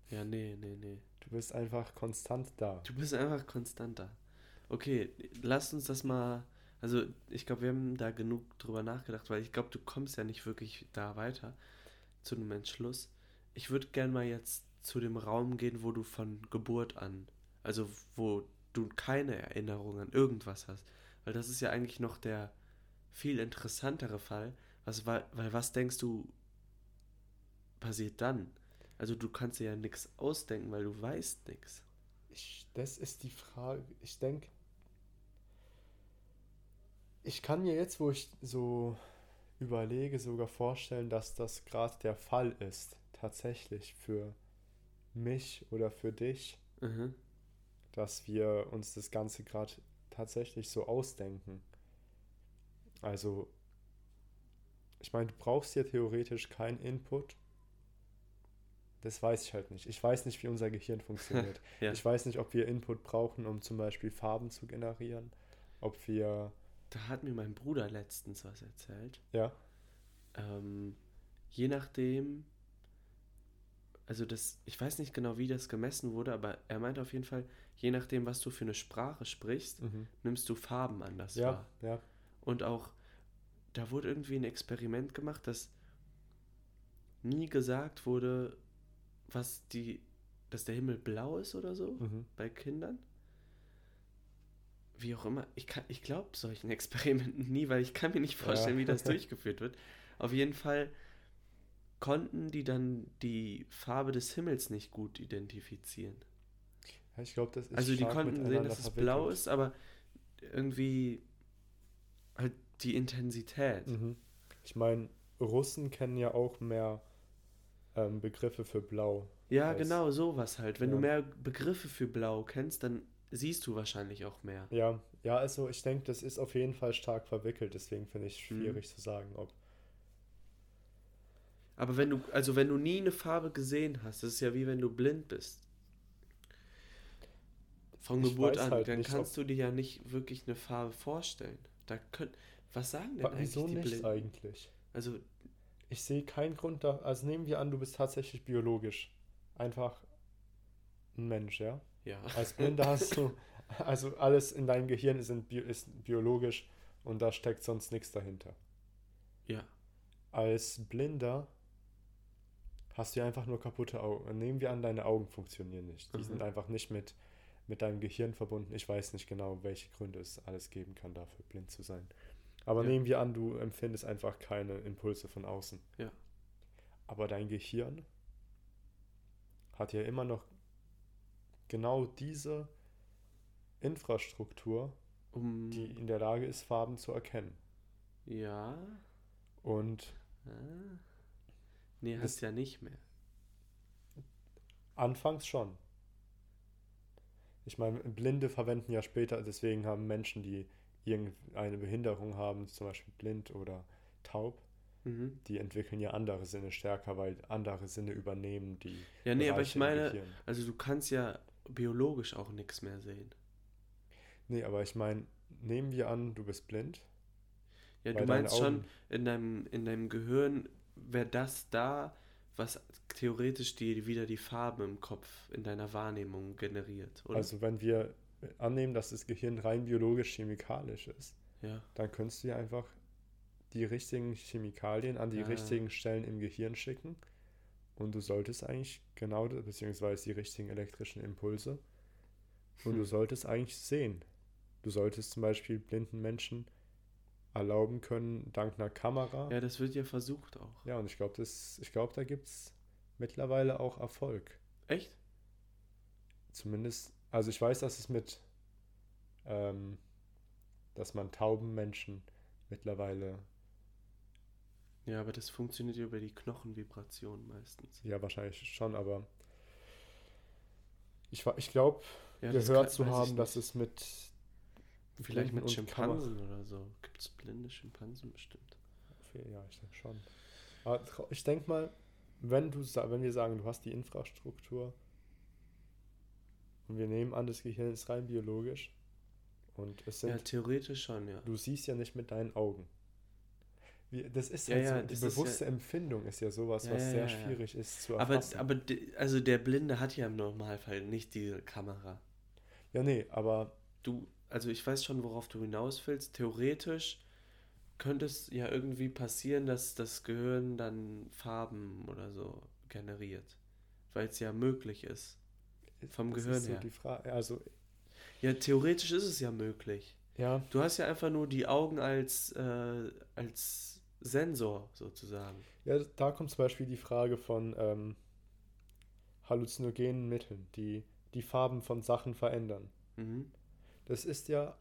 Ja, nee, nee, nee. Du bist einfach konstant da. Du bist einfach konstanter. Okay, lass uns das mal. Also, ich glaube, wir haben da genug drüber nachgedacht, weil ich glaube, du kommst ja nicht wirklich da weiter zu einem Entschluss. Ich würde gern mal jetzt zu dem Raum gehen, wo du von Geburt an, also wo du keine Erinnerung an irgendwas hast. Weil das ist ja eigentlich noch der viel interessantere Fall. Was, weil, weil was denkst du passiert dann? Also du kannst dir ja nichts ausdenken, weil du weißt nichts. Ich, das ist die Frage. Ich denke, ich kann mir jetzt, wo ich so überlege, sogar vorstellen, dass das gerade der Fall ist. Tatsächlich für mich oder für dich, Mhm. dass wir uns das Ganze gerade tatsächlich so ausdenken. Also, ich meine, du brauchst hier theoretisch keinen Input. Das weiß ich halt nicht. Ich weiß nicht, wie unser Gehirn funktioniert. Ja. Ich weiß nicht, ob wir Input brauchen, um zum Beispiel Farben zu generieren. Ob wir, Da hat mir mein Bruder letztens was erzählt. ja, Ähm, je nachdem, also das, ich weiß nicht genau, wie das gemessen wurde, aber er meinte auf jeden Fall, je nachdem, was du für eine Sprache sprichst, mhm. nimmst du Farben anders ja, wahr. ja, Und auch, da wurde irgendwie ein Experiment gemacht, dass nie gesagt wurde, was die, dass der Himmel blau ist oder so mhm. bei Kindern. wie auch immer, ich, kann- ich glaube solchen Experimenten nie, weil ich kann mir nicht vorstellen, Ja. wie das durchgeführt wird. Auf jeden Fall konnten die dann die Farbe des Himmels nicht gut identifizieren. Ja, ich glaube, das ist also die konnten sehen, dass es blau ist, aber irgendwie halt die Intensität. Mhm. Ich meine, Russen kennen ja auch mehr ähm, Begriffe für blau. Ja, Als- genau, sowas halt. Wenn du Ja. mehr Begriffe für blau kennst, dann siehst du wahrscheinlich auch mehr. Ja, ja, also ich denke, das ist auf jeden Fall stark verwickelt, deswegen finde ich es Mhm. schwierig zu sagen, ob. Aber wenn du, also wenn du nie eine Farbe gesehen hast, das ist ja wie wenn du blind bist. Von Ich Geburt an, halt dann nicht, kannst du dir ja nicht wirklich eine Farbe vorstellen. Da könnt, was sagen denn eigentlich Wieso die nicht Blinden? eigentlich? Also, Ich sehe keinen Grund da. Also nehmen wir an, du bist tatsächlich biologisch. Einfach ein Mensch, ja? ja. Als Blinder hast du, also alles in deinem Gehirn ist, bio, ist biologisch und da steckt sonst nichts dahinter. Ja. Als Blinder hast du ja einfach nur kaputte Augen. Nehmen wir an, deine Augen funktionieren nicht. Die Mhm. sind einfach nicht mit, mit deinem Gehirn verbunden. Ich weiß nicht genau, welche Gründe es alles geben kann, dafür blind zu sein. Aber Ja. nehmen wir an, du empfindest einfach keine Impulse von außen. Ja. Aber dein Gehirn hat ja immer noch genau diese Infrastruktur, Um, die in der Lage ist, Farben zu erkennen. ja. Und Ah. Nee, hast ja nicht mehr. anfangs schon. Ich meine, Blinde verwenden ja später, deswegen haben Menschen, die irgendeine Behinderung haben, zum Beispiel blind oder taub, Mhm. die entwickeln ja andere Sinne stärker, weil andere Sinne übernehmen die. Ja, nee, aber ich Bereiche meine, also du kannst ja biologisch auch nichts mehr sehen. Nee, aber ich meine, nehmen wir an, du bist blind. Ja, du meinst schon, in deinem, in deinem Gehirn wäre das da, was theoretisch die, wieder die Farben im Kopf in deiner Wahrnehmung generiert, oder? Also wenn wir annehmen, dass das Gehirn rein biologisch-chemikalisch ist, ja. dann könntest du ja einfach die richtigen Chemikalien an die Ja. richtigen Stellen im Gehirn schicken und du solltest eigentlich genau, beziehungsweise die richtigen elektrischen Impulse und du Hm. solltest eigentlich sehen. Du solltest zum Beispiel blinden Menschen erlauben können, dank einer Kamera. Ja, das wird ja versucht auch. Ja, und ich glaube, glaube, da gibt es mittlerweile auch Erfolg. Echt? Zumindest, also ich weiß, dass es mit, ähm, dass man tauben Menschen mittlerweile, Ja, aber das funktioniert ja über die Knochenvibration meistens. ja wahrscheinlich schon, aber ich, ich glaube, Ja, gehört kann- zu haben, dass es mit Vielleicht mit Schimpansen oder so. Gibt es blinde Schimpansen bestimmt. Ja, ich denke schon. Aber ich denke mal, wenn du wenn wir sagen, du hast die Infrastruktur und wir nehmen an, das Gehirn ist rein biologisch und es sind Ja, theoretisch schon, ja. Du siehst ja nicht mit deinen Augen. Wie, das ist Ja, halt ja, so, die bewusste ja- Empfindung ist ja sowas, was sehr schwierig ist zu Aber, erfassen. aber de- also der Blinde hat ja im Normalfall nicht diese Kamera. ja, nee, aber Du, also ich weiß schon, worauf du hinaus willst. Theoretisch könnte es ja irgendwie passieren, dass das Gehirn dann Farben oder so generiert. Weil es ja möglich ist. Vom das Gehirn ist so her. die Frage, also Ja, theoretisch ist es ja möglich. ja, Du hast ja einfach nur die Augen als, äh, als Sensor sozusagen. ja, da kommt zum Beispiel die Frage von ähm, halluzinogenen Mitteln, die die Farben von Sachen verändern. Mhm. Das ist ja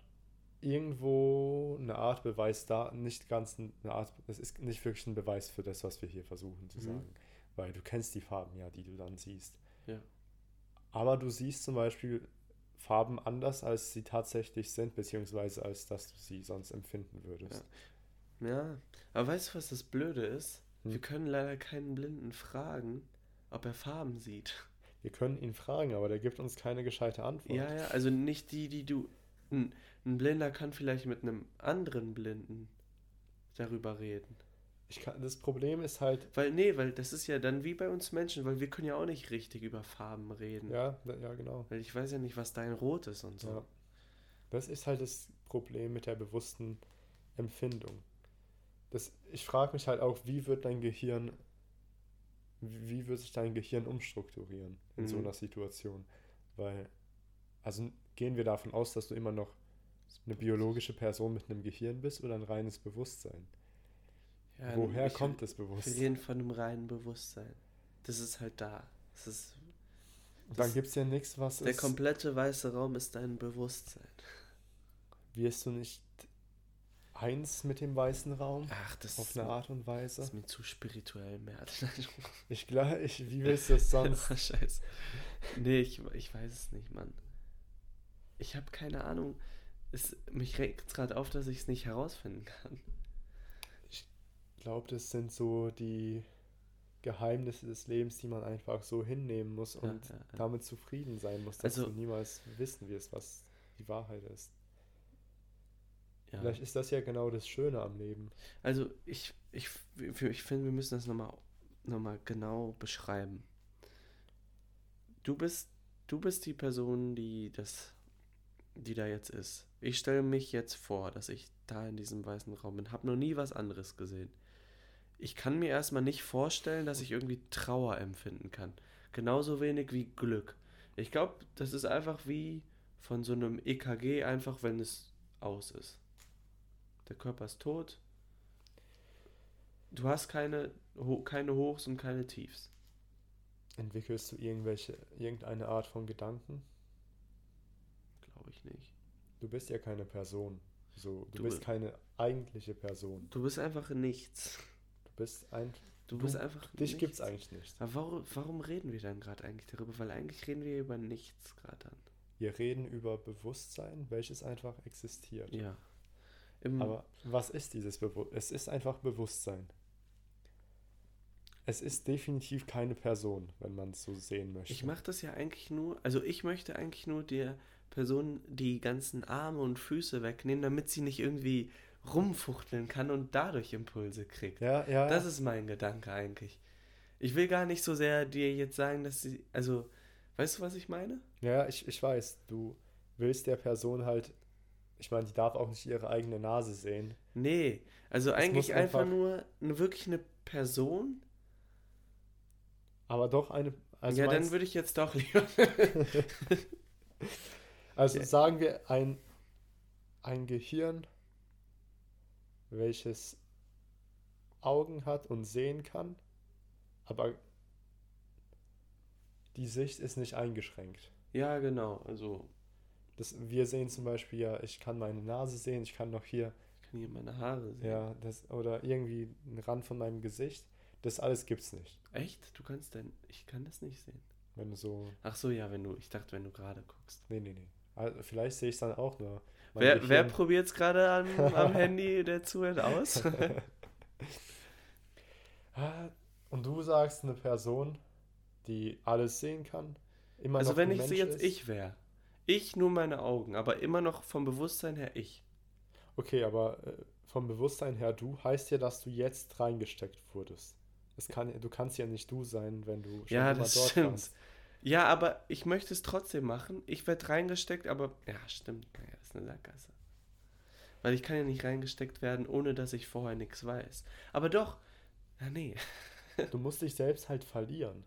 irgendwo eine Art Beweis da, nicht ganz eine Art, das ist nicht wirklich ein Beweis für das, was wir hier versuchen zu Mhm. sagen. Weil du kennst die Farben ja, die du dann siehst. Ja. Aber du siehst zum Beispiel Farben anders, als sie tatsächlich sind, beziehungsweise als dass du sie sonst empfinden würdest. Ja, aber weißt du, was das Blöde ist? Hm. Wir können leider keinen Blinden fragen, ob er Farben sieht. Wir können ihn fragen, aber der gibt uns keine gescheite Antwort. Ja, ja, also nicht die, die du. Ein, ein Blinder kann vielleicht mit einem anderen Blinden darüber reden. Ich kann, das Problem ist halt, Weil, nee, weil das ist ja dann wie bei uns Menschen, weil wir können ja auch nicht richtig über Farben reden. ja, ja, genau. Weil ich weiß ja nicht, was dein Rot ist und so. Ja. Das ist halt das Problem mit der bewussten Empfindung. Das, ich frage mich halt auch, wie wird dein Gehirn, wie wird sich dein Gehirn umstrukturieren in so Mhm. einer Situation? Weil, also gehen wir davon aus, dass du immer noch eine biologische Person mit einem Gehirn bist oder ein reines Bewusstsein. Ja, Woher kommt das Wir Bewusstsein? reden von einem reinen Bewusstsein. Das ist halt da. Das ist, Und dann das- gibt es ja nichts, was der ist. komplette weiße Raum ist dein Bewusstsein. Wirst du nicht eins mit dem weißen Raum? Ach, das Auf ist, eine Art und Weise? das ist mir zu spirituell mehr. Ich glaube, ich, wie willst du das sonst? Scheiße. Nee, ich, ich weiß es nicht, Mann. Ich habe keine Ahnung. Es, mich regt gerade auf, dass ich es nicht herausfinden kann. Ich glaube, das sind so die Geheimnisse des Lebens, die man einfach so hinnehmen muss und ja, ja. damit zufrieden sein muss, dass Also- du niemals wissen wirst, was die Wahrheit ist. Vielleicht ist das ja genau das Schöne am Leben. Also ich, ich, ich finde, wir müssen das nochmal noch mal genau beschreiben. Du bist, du bist die Person, die das, die da jetzt ist. Ich stelle mich jetzt vor, dass ich da in diesem weißen Raum bin. Habe noch nie was anderes gesehen. Ich kann mir erstmal nicht vorstellen, dass ich irgendwie Trauer empfinden kann. Genauso wenig wie Glück. Ich glaube, das ist einfach wie von so einem EKG, einfach wenn es aus ist. Der Körper ist tot. Du hast keine, keine Hochs und keine Tiefs. Entwickelst du irgendwelche, irgendeine Art von Gedanken? Glaube ich nicht. Du bist ja keine Person. So, du, Du- bist keine eigentliche Person. Du bist einfach nichts. Du bist ein. Du, Du- bist einfach Dich nichts. gibt's eigentlich nicht. Aber warum, warum reden wir dann gerade eigentlich darüber? Weil eigentlich reden wir über nichts gerade dann. Wir reden über Bewusstsein, welches einfach existiert. Ja. Im, Aber was ist dieses Bewusstsein? Es ist einfach Bewusstsein. Es ist definitiv keine Person, wenn man es so sehen möchte. ich mache das ja eigentlich nur, also ich möchte eigentlich nur der Person die ganzen Arme und Füße wegnehmen, damit sie nicht irgendwie rumfuchteln kann und dadurch Impulse kriegt. ja, ja. Das ist mein Gedanke eigentlich. Ich will gar nicht so sehr dir jetzt sagen, dass sie, also, weißt du, was ich meine? ja, ich, ich weiß. Du willst der Person halt. Ich meine, die darf auch nicht ihre eigene Nase sehen. Nee, also Es eigentlich einfach, einfach- nur eine, wirklich eine Person. Aber doch eine. Also, ja, dann würde ich jetzt doch lieber. also Ja. sagen wir ein, ein Gehirn, welches Augen hat und sehen kann, aber die Sicht ist nicht eingeschränkt. ja, genau, also Das, wir sehen zum Beispiel ja, ich kann meine Nase sehen, ich kann noch hier, ich kann hier meine Haare sehen. ja, das, oder irgendwie einen Rand von meinem Gesicht. Das alles gibt's nicht. Echt? Du kannst denn, ich kann das nicht sehen. Wenn du so, Ach so, ja, wenn du, ich dachte, wenn du gerade guckst. nee, nee, nee. Also vielleicht sehe ich dann auch nur. Wer, wer probiert es gerade am, am Handy, der zuhört, aus? Ah, Und du sagst eine Person, die alles sehen kann, immer also wenn ich Mensch jetzt ist? ich wäre. Ich nur meine Augen, aber immer noch vom Bewusstsein her ich. Okay, aber äh, vom Bewusstsein her du heißt ja, dass du jetzt reingesteckt wurdest. Es kann, du kannst ja nicht du sein, wenn du schon Ja, immer das dort stimmt. warst. Ja, aber ich möchte es trotzdem machen. Ich werde reingesteckt, aber ja, stimmt. Naja, das ist eine Sackgasse. Weil ich kann ja nicht reingesteckt werden, ohne dass ich vorher nichts weiß. Aber doch. Ja, nee. Du musst dich selbst halt verlieren.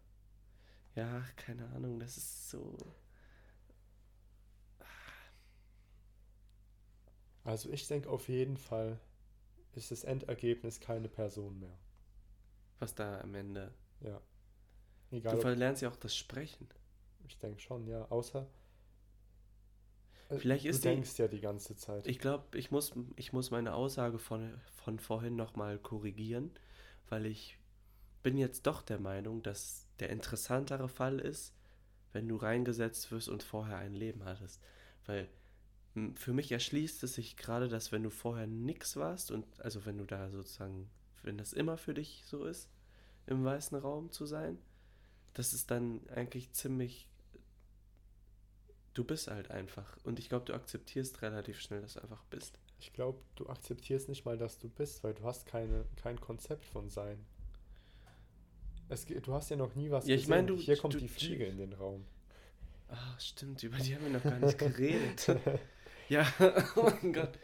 Ja, keine Ahnung, das ist so. Also ich denke auf jeden Fall ist das Endergebnis keine Person mehr. Was da am Ende. Ja. Du Egal, ob, verlernst ja auch das Sprechen. ich denke schon, ja. Außer äh, Vielleicht du ist die- denkst ja die ganze Zeit. Ich glaube, ich muss, ich muss meine Aussage von, von vorhin nochmal korrigieren, weil ich bin jetzt doch der Meinung, dass der interessantere Fall ist, wenn du reingesetzt wirst und vorher ein Leben hattest. Weil für mich erschließt es sich gerade, dass wenn du vorher nix warst und also wenn du da sozusagen, wenn das immer für dich so ist, im weißen Raum zu sein, das ist dann eigentlich ziemlich du bist halt einfach. Und ich glaube, du akzeptierst relativ schnell, dass du einfach bist. Ich glaube, du akzeptierst nicht mal, dass du bist, weil du hast keine, kein Konzept von Sein. Es, du hast ja noch nie was Ja, ich gesehen. mein, du- Hier kommt du- die Fliege in den Raum. Ah, stimmt, über die haben wir noch gar nicht geredet. ja, oh mein Gott.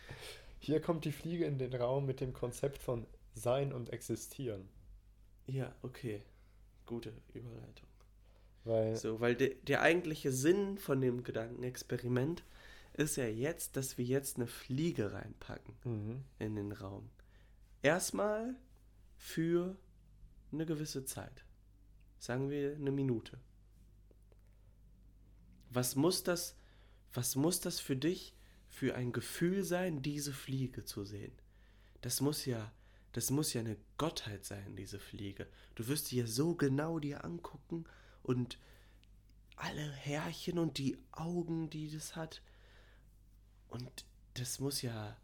Hier kommt die Fliege in den Raum mit dem Konzept von Sein und Existieren. Ja, okay. Gute Überleitung. Weil So, weil de, der eigentliche Sinn von dem Gedankenexperiment ist ja jetzt, dass wir jetzt eine Fliege reinpacken Mhm. in den Raum. Erstmal für eine gewisse Zeit. Sagen wir eine Minute. Was muss das, was muss das für dich für ein Gefühl sein, diese Fliege zu sehen? Das muss ja, das muss ja eine Gottheit sein, diese Fliege. Du wirst die ja so genau dir angucken und alle Härchen und die Augen, die das hat. Und das muss ja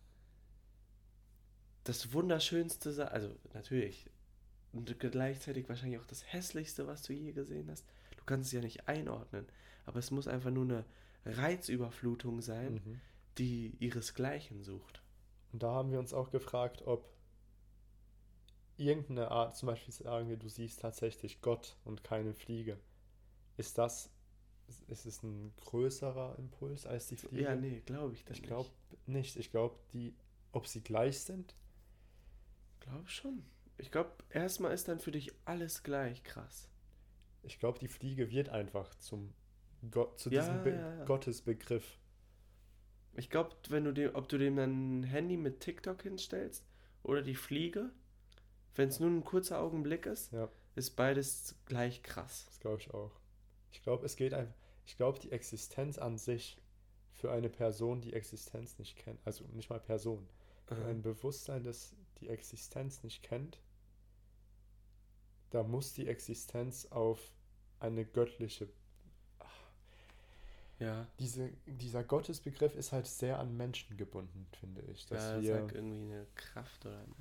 das Wunderschönste sein. Also natürlich. Und gleichzeitig wahrscheinlich auch das Hässlichste, was du je gesehen hast. Du kannst es ja nicht einordnen. Aber es muss einfach nur eine Reizüberflutung sein, Mhm. die ihresgleichen sucht. Und da haben wir uns auch gefragt, ob irgendeine Art, zum Beispiel sagen wir, du siehst tatsächlich Gott und keine Fliege. Ist das, ist es ein größerer Impuls als die Fliege? Ja, nee, glaube ich Ich glaube nicht. Ich glaube, die, ob sie gleich sind, Glaube schon. Ich glaube, erstmal ist dann für dich alles gleich krass. ich glaube, die Fliege wird einfach zum Gott, zu Ja, diesem Be ja, ja. Gottesbegriff. Ich glaube, wenn du dem, ob du dem dann ein Handy mit TikTok hinstellst oder die Fliege, wenn es nur ein kurzer Augenblick ist, Ja. ist beides gleich krass. Das glaube ich auch. Ich glaube, es geht einfach. Ich glaube, die Existenz an sich für eine Person, die Existenz nicht kennt, also nicht mal Person, für ein Bewusstsein, das die Existenz nicht kennt, da muss die Existenz auf eine göttliche. Ja, Diese, dieser Gottesbegriff ist halt sehr an Menschen gebunden, finde ich. Dass ja wir, sag irgendwie eine Kraft oder eine,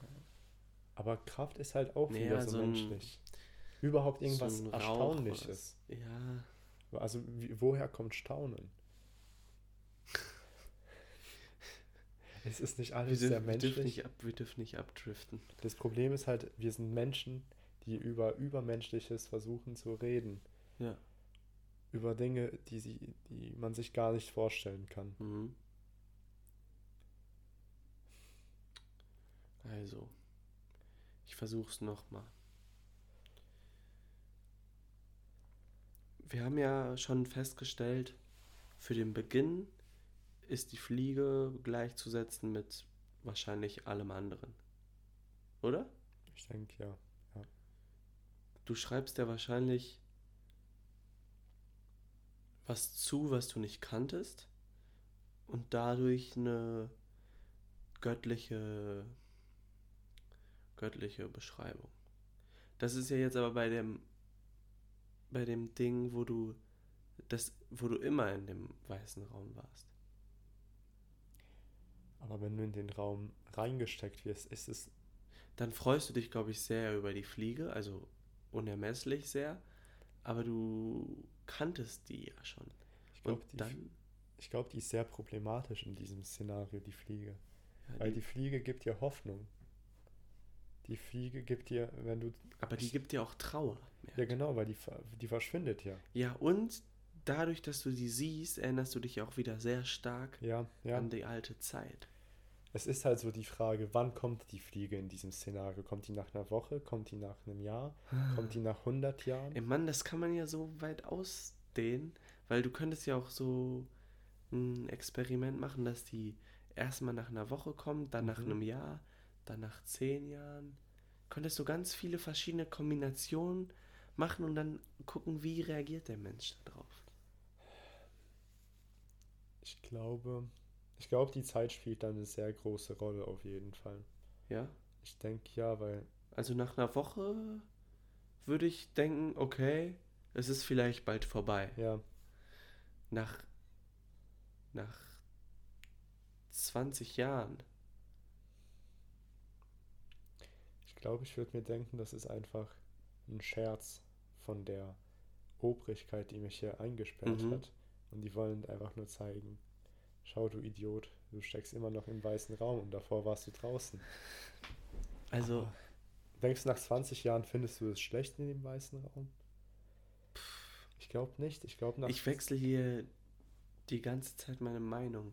aber Kraft ist halt auch Nee, wieder so, so ein- menschlich. Überhaupt irgendwas so ein Erstaunliches. Ja, Also wie, woher kommt Staunen? Es ist nicht wir, alles sehr dürfen, wir, dürfen menschlich. nicht ab, wir dürfen nicht abdriften. Das Problem ist halt, wir sind Menschen, die über Übermenschliches versuchen zu reden. Ja. Über Dinge, die, sie, die man sich gar nicht vorstellen kann. Mhm. Also, ich versuch's nochmal. Wir haben ja schon festgestellt, für den Beginn ist die Fliege gleichzusetzen mit wahrscheinlich allem anderen. Oder? Ich denke, ja. Du schreibst ja wahrscheinlich was zu, was du nicht kanntest und dadurch eine göttliche göttliche Beschreibung. Das ist ja jetzt aber bei dem bei dem Ding, wo du das wo du immer in dem weißen Raum warst. Aber wenn du in den Raum reingesteckt wirst, ist es. Dann freust du dich, glaube ich, sehr über die Fliege, also unermesslich sehr, aber du kanntest die ja schon. Ich glaube, die, dann ich glaub, die ist sehr problematisch in diesem Szenario, die Fliege. ja, Weil die, die Fliege gibt dir Hoffnung. Die Fliege gibt dir, wenn du. aber die gibt dir auch Trauer. Ja, genau, weil die, die verschwindet ja. Ja, und dadurch, dass du die siehst, erinnerst du dich auch wieder sehr stark Ja, ja. an die alte Zeit. Es ist halt so die Frage, wann kommt die Fliege in diesem Szenario? Kommt die nach einer Woche? Kommt die nach einem Jahr? Kommt die nach 100 Jahren? Ey Mann, das kann man ja so weit ausdehnen, weil du könntest ja auch so ein Experiment machen, dass die erstmal nach einer Woche kommt, dann nach Mhm. einem Jahr, dann nach zehn Jahren. Könntest du ganz viele verschiedene Kombinationen machen und dann gucken, wie reagiert der Mensch darauf. Ich glaube, ich glaube, die Zeit spielt dann eine sehr große Rolle auf jeden Fall. Ja? Ich denke ja, weil Also nach einer Woche würde ich denken, okay, es ist vielleicht bald vorbei. ja, Nach, nach 20 Jahren. ich glaube, ich würde mir denken, das ist einfach ein Scherz von der Obrigkeit, die mich hier eingesperrt Mhm. hat. Und die wollen einfach nur zeigen, schau du Idiot, du steckst immer noch im weißen Raum und davor warst du draußen. Also, Aber denkst du, nach 20 Jahren findest du es schlecht in dem weißen Raum? Ich glaube nicht. Ich glaube nach. ich wechsle hier die ganze Zeit meine Meinung.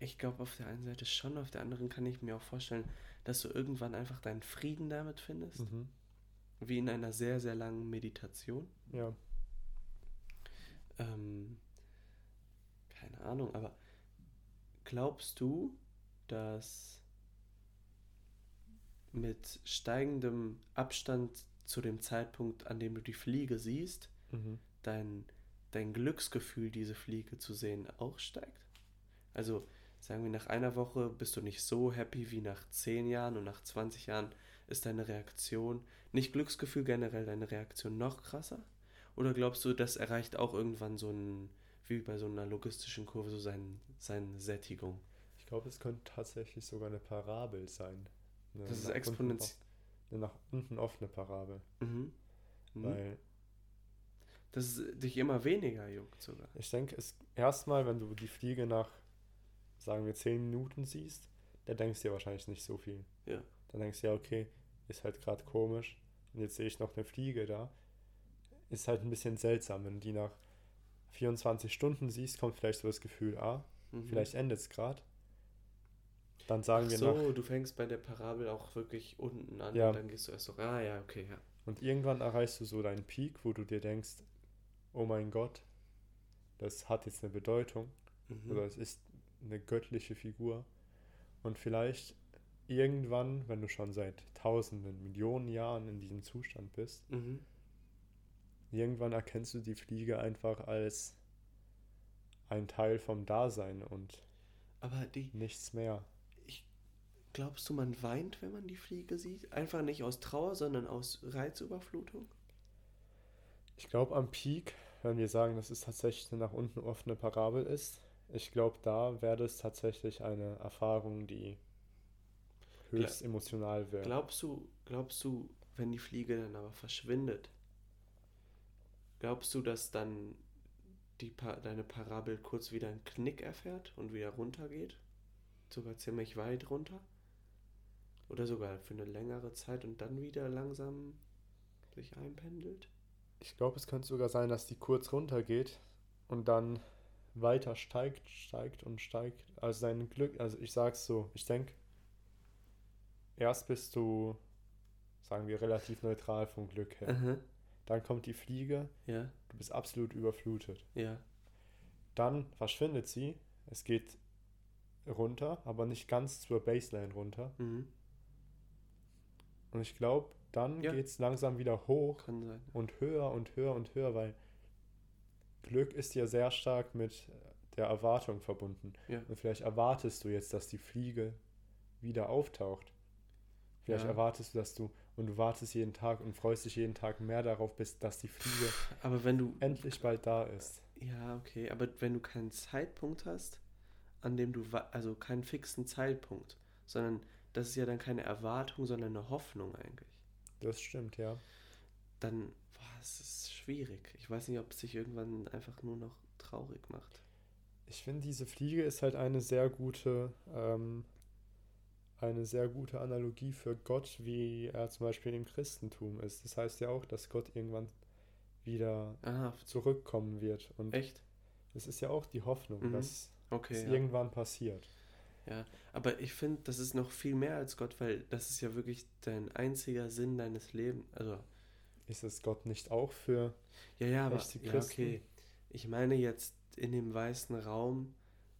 Ich glaube auf der einen Seite schon, auf der anderen kann ich mir auch vorstellen, dass du irgendwann einfach deinen Frieden damit findest. Mhm. Wie in einer sehr, sehr langen Meditation. Ja. Ähm, keine Ahnung, aber glaubst du, dass mit steigendem Abstand zu dem Zeitpunkt, an dem du die Fliege siehst, Mhm. dein, dein Glücksgefühl, diese Fliege zu sehen, auch steigt? Also sagen wir, nach einer Woche bist du nicht so happy wie nach 10 Jahren und nach 20 Jahren ist deine Reaktion, nicht Glücksgefühl generell, deine Reaktion noch krasser? Oder glaubst du, das erreicht auch irgendwann so ein, wie bei so einer logistischen Kurve, so sein, seine Sättigung? Ich glaube, es könnte tatsächlich sogar eine Parabel sein. Eine Das ist exponentiell. Eine nach unten offene Parabel. Mhm. Mhm. Weil Dass es dich immer weniger juckt sogar. ich denke, erstmal, wenn du die Fliege nach, sagen wir, 10 Minuten siehst, dann denkst du dir wahrscheinlich nicht so viel. Ja. Dann denkst du ja, okay, ist halt gerade komisch. Und jetzt sehe ich noch eine Fliege da. Ist halt ein bisschen seltsam, wenn du die nach 24 Stunden siehst, kommt vielleicht so das Gefühl, ah, Mhm. vielleicht endet es gerade. Dann sagen Ach wir so, nach. du fängst bei der Parabel auch wirklich unten an Ja. und dann gehst du erst so, ah ja, okay, ja. Und irgendwann erreichst du so deinen Peak, wo du dir denkst, oh mein Gott, das hat jetzt eine Bedeutung. Mhm. oder es ist eine göttliche Figur. Und vielleicht irgendwann, wenn du schon seit tausenden, Millionen Jahren in diesem Zustand bist, Mhm. irgendwann erkennst du die Fliege einfach als ein Teil vom Dasein und Aber die, nichts mehr. glaubst du, man weint, wenn man die Fliege sieht? Einfach nicht aus Trauer, sondern aus Reizüberflutung? Ich glaube am Peak, wenn wir sagen, dass es tatsächlich eine nach unten offene Parabel ist, ich glaube, da wäre das tatsächlich eine Erfahrung, die höchst emotional wäre. Glaubst du, glaubst du, wenn die Fliege dann aber verschwindet, glaubst du, dass dann die pa deine Parabel kurz wieder einen Knick erfährt und wieder runtergeht? Sogar ziemlich weit runter? Oder sogar für eine längere Zeit und dann wieder langsam sich einpendelt? Ich glaube, es könnte sogar sein, dass die kurz runtergeht und dann weiter steigt, steigt und steigt. Also sein Glück, also ich sag's so, ich denke, erst bist du, sagen wir, relativ neutral vom Glück her. Aha. Dann kommt die Fliege, Ja, du bist absolut überflutet. ja. Dann verschwindet sie, es geht runter, aber nicht ganz zur Baseline runter. Mhm. Und ich glaube, dann Ja. geht's langsam wieder hoch und höher und höher und höher, weil Glück ist ja sehr stark mit der Erwartung verbunden. Ja. Und vielleicht erwartest du jetzt, dass die Fliege wieder auftaucht. Vielleicht Ja. erwartest du, dass du und du wartest jeden Tag und freust dich jeden Tag mehr darauf, bis dass die Fliege Aber wenn du. endlich bald da ist. Ja, okay. Aber wenn du keinen Zeitpunkt hast, an dem du. Also keinen fixen Zeitpunkt, sondern das ist ja dann keine Erwartung, sondern eine Hoffnung eigentlich. Das stimmt, ja. Dann. Boah, es ist schwierig. Ich weiß nicht, ob es sich irgendwann einfach nur noch traurig macht. Ich finde, diese Fliege ist halt eine sehr gute, ähm, eine sehr gute Analogie für Gott, wie er zum Beispiel im Christentum ist. Das heißt ja auch, dass Gott irgendwann wieder Ah, zurückkommen wird. Und echt? es ist ja auch die Hoffnung, Mhm. dass Okay. es Ja. irgendwann passiert. ja. Aber ich finde, das ist noch viel mehr als Gott, weil das ist ja wirklich dein einziger Sinn deines Lebens. Also. Ist es Gott nicht auch für Ja, ja, aber ja, okay. Ich meine jetzt in dem weißen Raum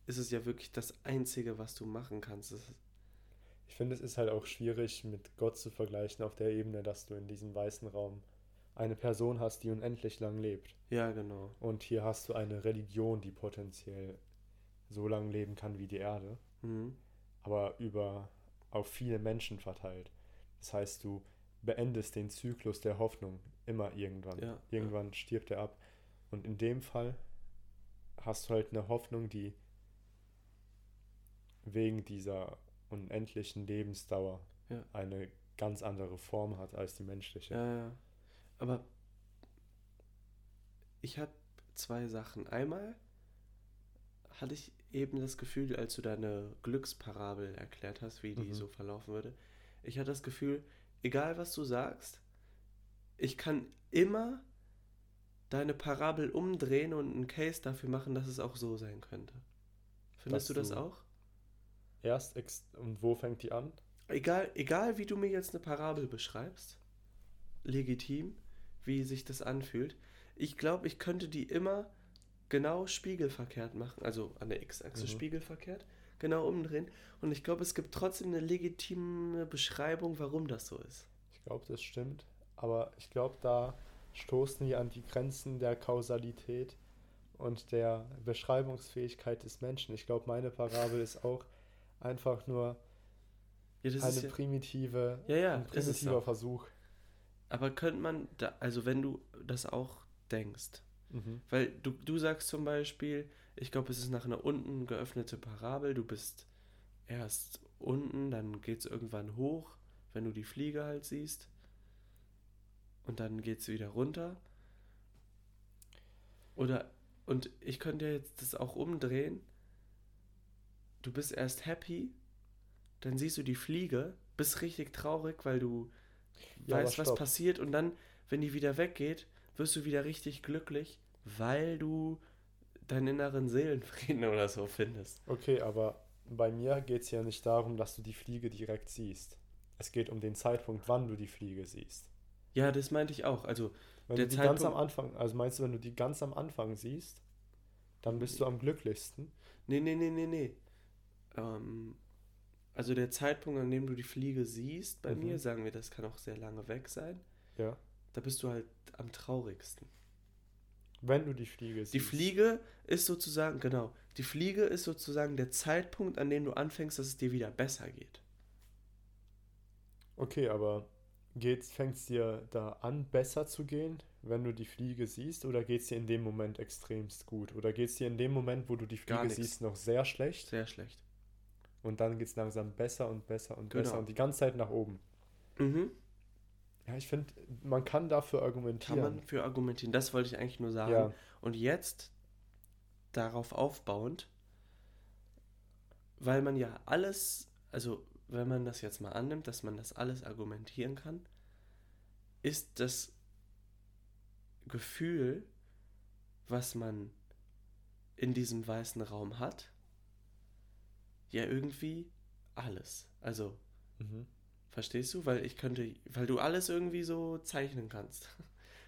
ist es ja wirklich das Einzige, was du machen kannst. Ich finde, es ist halt auch schwierig, mit Gott zu vergleichen auf der Ebene, dass du in diesem weißen Raum eine Person hast, die unendlich lang lebt. ja, genau. Und hier hast du eine Religion, die potenziell so lang leben kann wie die Erde, Mhm. aber über auf viele Menschen verteilt. Das heißt, du beendest den Zyklus der Hoffnung immer irgendwann. Ja, Irgendwann stirbt er ab. Und in dem Fall hast du halt eine Hoffnung, die wegen dieser unendlichen Lebensdauer Ja. eine ganz andere Form hat als die menschliche. Ja, ja. Aber ich habe zwei Sachen. Einmal hatte ich eben das Gefühl, als du deine Glücksparabel erklärt hast, wie die Mhm. so verlaufen würde. Ich hatte das Gefühl, egal was du sagst, ich kann immer deine Parabel umdrehen und einen Case dafür machen, dass es auch so sein könnte. Findest du das auch? Erst und wo fängt die an? Egal, egal wie du mir jetzt eine Parabel beschreibst, legitim, wie sich das anfühlt. Ich glaube, ich könnte die immer genau spiegelverkehrt machen, also an der X-Achse Mhm. spiegelverkehrt, genau umdrehen. Und ich glaube, es gibt trotzdem eine legitime Beschreibung, warum das so ist. Ich glaube, das stimmt. Aber ich glaube, da stoßen wir an die Grenzen der Kausalität und der Beschreibungsfähigkeit des Menschen. Ich glaube, meine Parabel ist auch einfach nur Ja, eine ja, primitive, Ja, ja, ein primitiver. Versuch. aber könnte man, da, also wenn du das auch denkst, Mhm. weil du, du sagst zum Beispiel, ich glaube, es ist nach einer unten geöffnete Parabel, du bist erst unten, dann geht es irgendwann hoch, wenn du die Fliege halt siehst. Und dann geht es wieder runter. Oder, und ich könnte jetzt das auch umdrehen. Du bist erst happy, dann siehst du die Fliege, bist richtig traurig, weil du Ja, weißt, was passiert. Und dann, wenn die wieder weggeht, wirst du wieder richtig glücklich, weil du deinen inneren Seelenfrieden oder so findest. Okay, aber bei mir geht es ja nicht darum, dass du die Fliege direkt siehst. Es geht um den Zeitpunkt, wann du die Fliege siehst. Ja, das meinte ich auch. Also, Wenn du die ganz am Zeitpunkt- Anfang, also meinst du, wenn du die ganz am Anfang siehst, dann bist du am glücklichsten? nee, nee, nee, nee, nee. Ähm, also der Zeitpunkt, an dem du die Fliege siehst, bei Mhm. mir, sagen wir, das kann auch sehr lange weg sein, Ja. da bist du halt am traurigsten. Wenn du die Fliege siehst. Die Fliege ist sozusagen, genau, die Fliege ist sozusagen der Zeitpunkt, an dem du anfängst, dass es dir wieder besser geht. Okay, aber fängt es dir da an, besser zu gehen, wenn du die Fliege siehst, oder geht es dir in dem Moment extremst gut? Oder geht es dir in dem Moment, wo du die Fliege siehst, noch sehr schlecht? Sehr schlecht. Und dann geht es langsam besser und besser und Genau. besser und die ganze Zeit nach oben. Mhm. Ja, ich finde, man kann dafür Kann argumentieren. man für argumentieren. Das wollte ich eigentlich nur sagen. Ja. Und jetzt, darauf aufbauend, weil man ja alles, also wenn man das jetzt mal annimmt, dass man das alles argumentieren kann, ist das Gefühl, was man in diesem weißen Raum hat, ja irgendwie alles. Also, Mhm. Verstehst du? Weil ich könnte, weil du alles irgendwie so zeichnen kannst.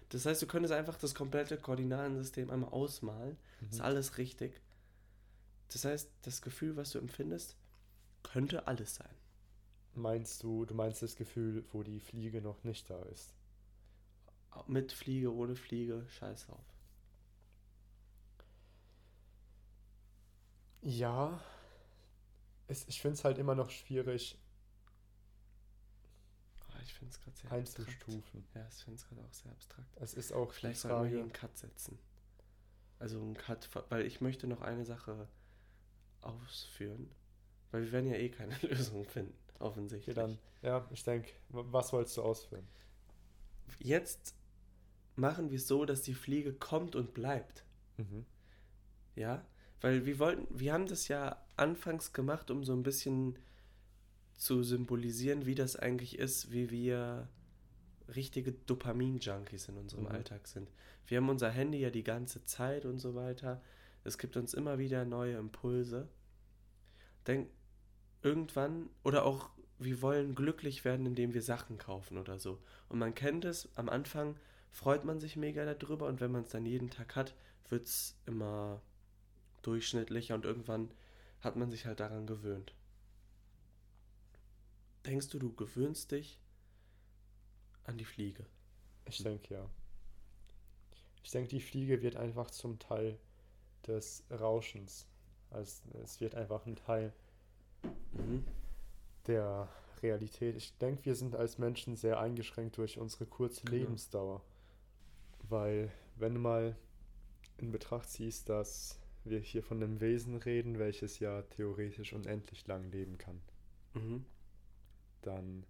Das heißt, du könntest einfach das komplette Koordinatensystem einmal ausmalen. Ist Mhm. alles richtig. Das heißt, das Gefühl, was du empfindest, könnte alles sein. Meinst du, du meinst das Gefühl, wo die Fliege noch nicht da ist? Mit Fliege, ohne Fliege, scheiß drauf. Ja, es, ich finde es halt immer noch schwierig Ich finde es gerade sehr abstrakt. einzustufen. Ja, ich finde es gerade auch sehr abstrakt. Es ist auch Vielleicht die sollten wir hier einen Cut setzen. Also einen Cut, weil ich möchte noch eine Sache ausführen. Weil wir werden ja eh keine Lösung finden, offensichtlich. dann, ja, ich denke, was wolltest du ausführen? Jetzt machen wir es so, dass die Fliege kommt und bleibt. Mhm. Ja? Weil wir wollten, wir haben das ja anfangs gemacht, um so ein bisschen zu symbolisieren, wie das eigentlich ist, wie wir richtige Dopamin-Junkies in unserem Mhm. Alltag sind. Wir haben unser Handy ja die ganze Zeit und so weiter. Es gibt uns immer wieder neue Impulse. Denk irgendwann, oder auch, wir wollen glücklich werden, indem wir Sachen kaufen oder so. Und man kennt es, am Anfang freut man sich mega darüber und wenn man es dann jeden Tag hat, wird es immer durchschnittlicher und irgendwann hat man sich halt daran gewöhnt. Denkst du, du gewöhnst dich an die Fliege? Ich denke ja. Ich denke, die Fliege wird einfach zum Teil des Rauschens. Also es wird einfach ein Teil Mhm. der Realität. Ich denke, wir sind als Menschen sehr eingeschränkt durch unsere kurze Genau. Lebensdauer. Weil, wenn du mal in Betracht ziehst, dass wir hier von einem Wesen reden, welches ja theoretisch unendlich lang leben kann, Mhm. Dann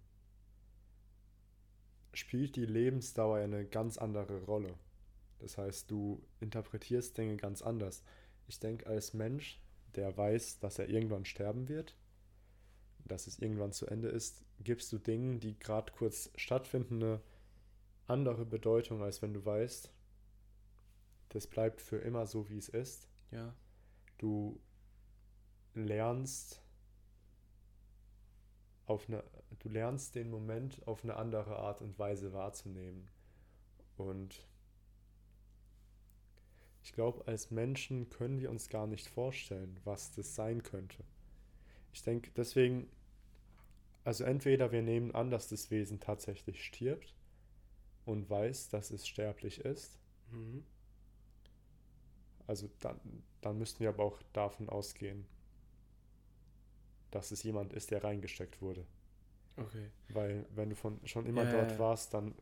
spielt die Lebensdauer eine ganz andere Rolle. Das heißt, du interpretierst Dinge ganz anders. Ich denke, als Mensch, der weiß, dass er irgendwann sterben wird, dass es irgendwann zu Ende ist, gibst du Dingen, die gerade kurz stattfinden, eine andere Bedeutung, als wenn du weißt, das bleibt für immer so, wie es ist. Ja. Du lernst auf eine, du lernst den Moment auf eine andere Art und Weise wahrzunehmen. Und ich glaube, als Menschen können wir uns gar nicht vorstellen, was das sein könnte. Ich denke, deswegen, also entweder wir nehmen an, dass das Wesen tatsächlich stirbt und weiß, dass es sterblich ist. Mhm. Also dann, dann müssten wir aber auch davon ausgehen, dass es jemand ist, der reingesteckt wurde. Okay. Weil wenn du von schon immer Ja, dort ja, warst, dann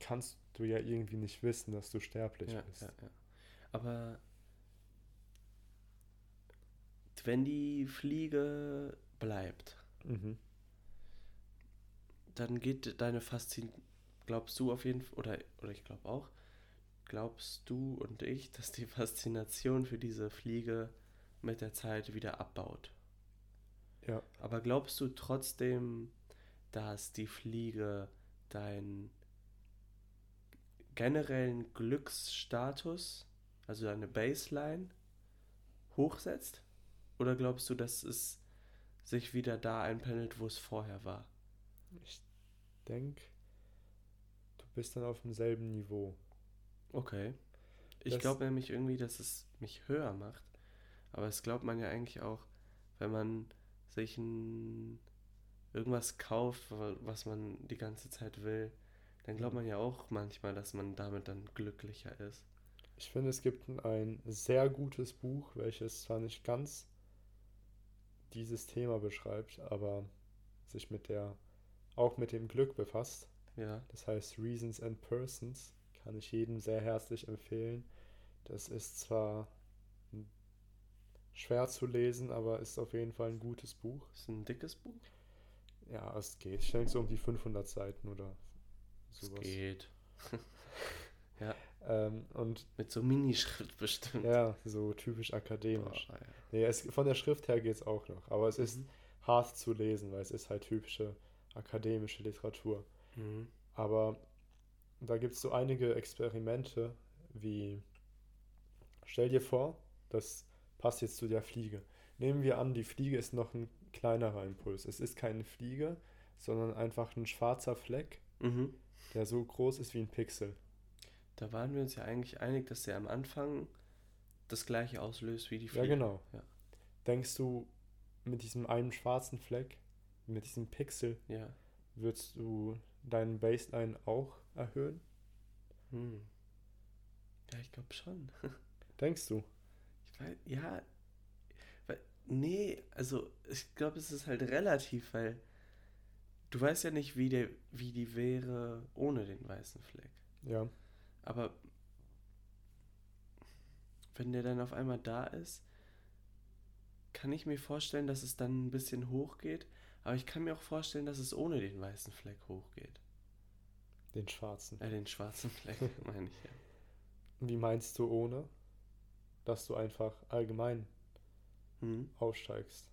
kannst du ja irgendwie nicht wissen, dass du sterblich Ja, bist. ja, ja. Aber wenn die Fliege bleibt, Mhm. dann geht deine Faszination, glaubst du auf jeden Fall, oder, oder ich glaube auch, glaubst du und ich, dass die Faszination für diese Fliege mit der Zeit wieder abbaut? Ja. Aber glaubst du trotzdem, dass die Fliege deinen generellen Glücksstatus, also deine Baseline, hochsetzt? Oder glaubst du, dass es sich wieder da einpendelt, wo es vorher war? Ich denke, du bist dann auf demselben Niveau. Okay. Ich glaube nämlich irgendwie, dass es mich höher macht. Aber das glaubt man ja eigentlich auch, wenn man sich ein, irgendwas kauft, wa- was man die ganze Zeit will. Dann glaubt man ja auch manchmal, dass man damit dann glücklicher ist. Ich finde, es gibt ein sehr gutes Buch, welches zwar nicht ganz dieses Thema beschreibt, aber sich mit der auch mit dem Glück befasst. Ja. Das heißt Reasons and Persons. Kann ich jedem sehr herzlich empfehlen. Das ist zwar schwer zu lesen, aber ist auf jeden Fall ein gutes Buch. Ist ein dickes Buch? Ja, es geht. Ich denke so um die 500 Seiten oder Es sowas. geht. Ähm, und Mit so Minischrift bestimmt. ja, so typisch akademisch. Boah, ja. Nee, es, von der Schrift her geht es auch noch, aber es ist Mhm. hart zu lesen, weil es ist halt typische akademische Literatur. Mhm. Aber da gibt es so einige Experimente, wie stell dir vor, das passt jetzt zu der Fliege. Nehmen wir an, die Fliege ist noch ein kleinerer Impuls. Es ist keine Fliege, sondern einfach ein schwarzer Fleck, Mhm. der so groß ist wie ein Pixel. Da waren wir uns ja eigentlich einig, dass der am Anfang das gleiche auslöst wie die Ja, Fliege. genau. Ja. Denkst du, mit diesem einen schwarzen Fleck, mit diesem Pixel, Ja. würdest du deinen Baseline auch erhöhen? Hm. Ja, ich glaube schon. Denkst du? Weiß, ja. Weil, nee, also ich glaube, es ist halt relativ, weil du weißt ja nicht, wie, der, wie die wäre ohne den weißen Fleck. Ja. Aber wenn der dann auf einmal da ist, kann ich mir vorstellen, dass es dann ein bisschen hochgeht. Aber ich kann mir auch vorstellen, dass es ohne den weißen Fleck hochgeht. Den schwarzen. Äh, den schwarzen Fleck, meine ich ja. Wie meinst du ohne? Dass du einfach allgemein Hm? aufsteigst.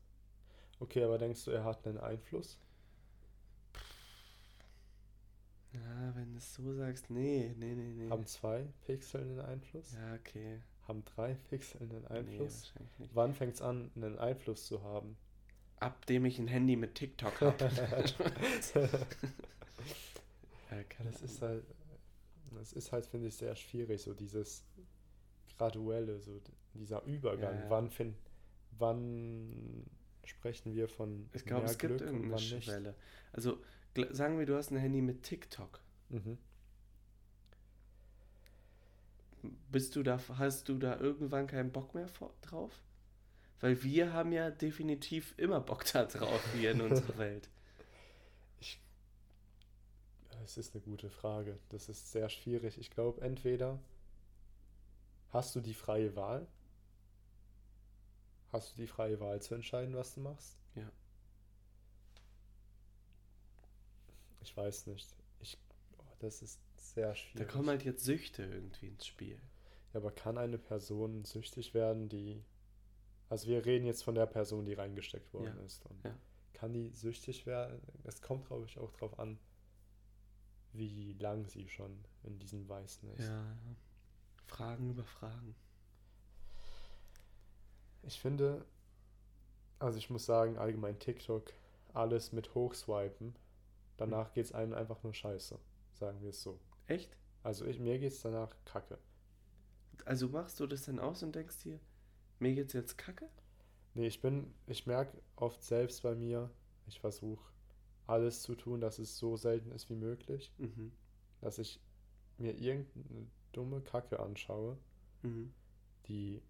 Okay, aber denkst du, er hat einen Einfluss? Ja, wenn du es so sagst, nee, nee, nee, nee. Haben zwei Pixel einen Einfluss? ja, okay. Haben drei Pixel einen Nee, Einfluss? wahrscheinlich nicht. Wann fängt es an, einen Einfluss zu haben? Ab dem ich ein Handy mit TikTok habe. ja, Das ist halt, das ist halt, finde ich, sehr schwierig, so dieses graduelle, so dieser Übergang. Ja, ja. Wann find, wann sprechen wir von Ich glaube, es gibt Glück und irgendeine? Schwelle. Also, sagen wir, du hast ein Handy mit TikTok. Mhm. Bist du da, hast du da irgendwann keinen Bock mehr drauf? Weil wir haben ja definitiv immer Bock da drauf hier in unserer Welt. Das ist eine gute Frage. Das ist sehr schwierig. Ich glaube, entweder hast du die freie Wahl, hast du die freie Wahl zu entscheiden, was du machst. Ja. Ich weiß nicht. Ich, oh, das ist sehr Da schwierig. kommen halt jetzt Süchte irgendwie ins Spiel. Ja, aber kann eine Person süchtig werden, die. Also wir reden jetzt von der Person, die reingesteckt worden Ja, ist. Und ja. Kann die süchtig werden? Es kommt, glaube ich, auch drauf an, wie lang sie schon in diesem Weißen ist. Ja. Fragen über Fragen. Ich finde, also ich muss sagen, allgemein TikTok, alles mit Hochswipen, danach geht es einem einfach nur scheiße, sagen wir es so. Echt? Also ich, mir geht es danach kacke. Also machst du das dann aus und denkst dir, mir geht's jetzt kacke? Nee, ich bin, ich merke oft selbst bei mir, ich versuche alles zu tun, dass es so selten ist wie möglich, Mhm. dass ich mir irgendeine dumme Kacke anschaue, Mhm. die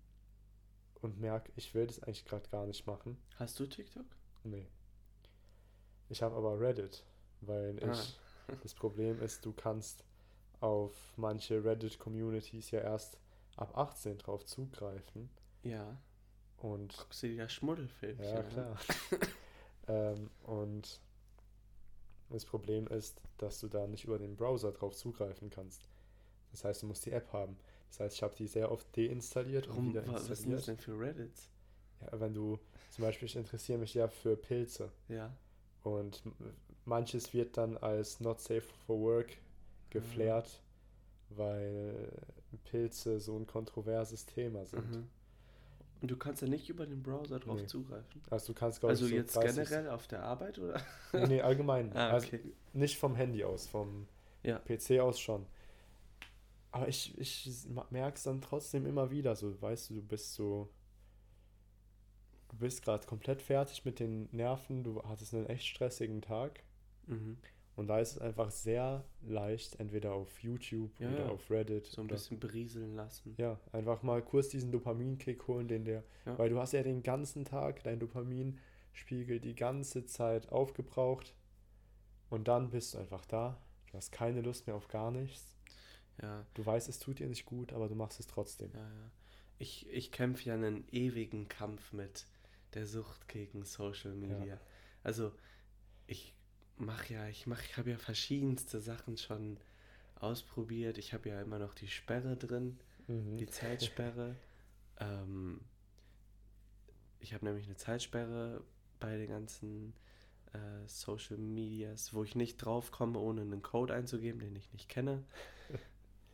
und merke, ich will das eigentlich gerade gar nicht machen. Hast du TikTok? Nee. Ich habe aber Reddit, weil Ah. ich das Problem ist, du kannst auf manche Reddit-Communities ja erst ab 18 drauf zugreifen. Ja. Und Guckst du dir das Schmuddelfilmchen ja, klar. ähm, und das Problem ist, dass du da nicht über den Browser drauf zugreifen kannst. Das heißt, du musst die App haben. Das heißt, ich habe die sehr oft deinstalliert und Warum, wieder wa- was sind das installiert. denn für Reddits? Ja, wenn du zum Beispiel, ich interessiere mich ja für Pilze. Ja. Und manches wird dann als not safe for work geflärt, weil Pilze so ein kontroverses Thema sind. Mhm. Und du kannst ja nicht über den Browser drauf Nee. zugreifen. Also du kannst, glaube Also ich, so jetzt 30 generell auf der Arbeit oder? Nee, nee, allgemein. Ah, Also okay. nicht vom Handy aus, vom Ja. PC aus schon. Aber ich, ich merke es dann trotzdem immer wieder so, weißt du, du bist so, du bist gerade komplett fertig mit den Nerven, du hattest einen echt stressigen Tag Mhm. und da ist es einfach sehr leicht, entweder auf YouTube Ja, oder auf Reddit So ein oder bisschen berieseln lassen. ja, einfach mal kurz diesen Dopaminkick holen, den der, Ja. weil du hast ja den ganzen Tag dein Dopaminspiegel die ganze Zeit aufgebraucht und dann bist du einfach da. Du hast keine Lust mehr auf gar nichts. Ja, Du weißt, es tut dir nicht gut, aber du machst es trotzdem. ja, ja. Ich, ich kämpfe ja einen ewigen Kampf mit der Sucht gegen Social Media. Also ich mache ja, ich mache, ich habe ja verschiedenste Sachen schon ausprobiert. Ich habe ja immer noch die Sperre drin, Mhm. die Zeitsperre. ähm, ich habe nämlich eine Zeitsperre bei den ganzen äh, Social Medias, wo ich nicht drauf komme, ohne einen Code einzugeben, den ich nicht kenne.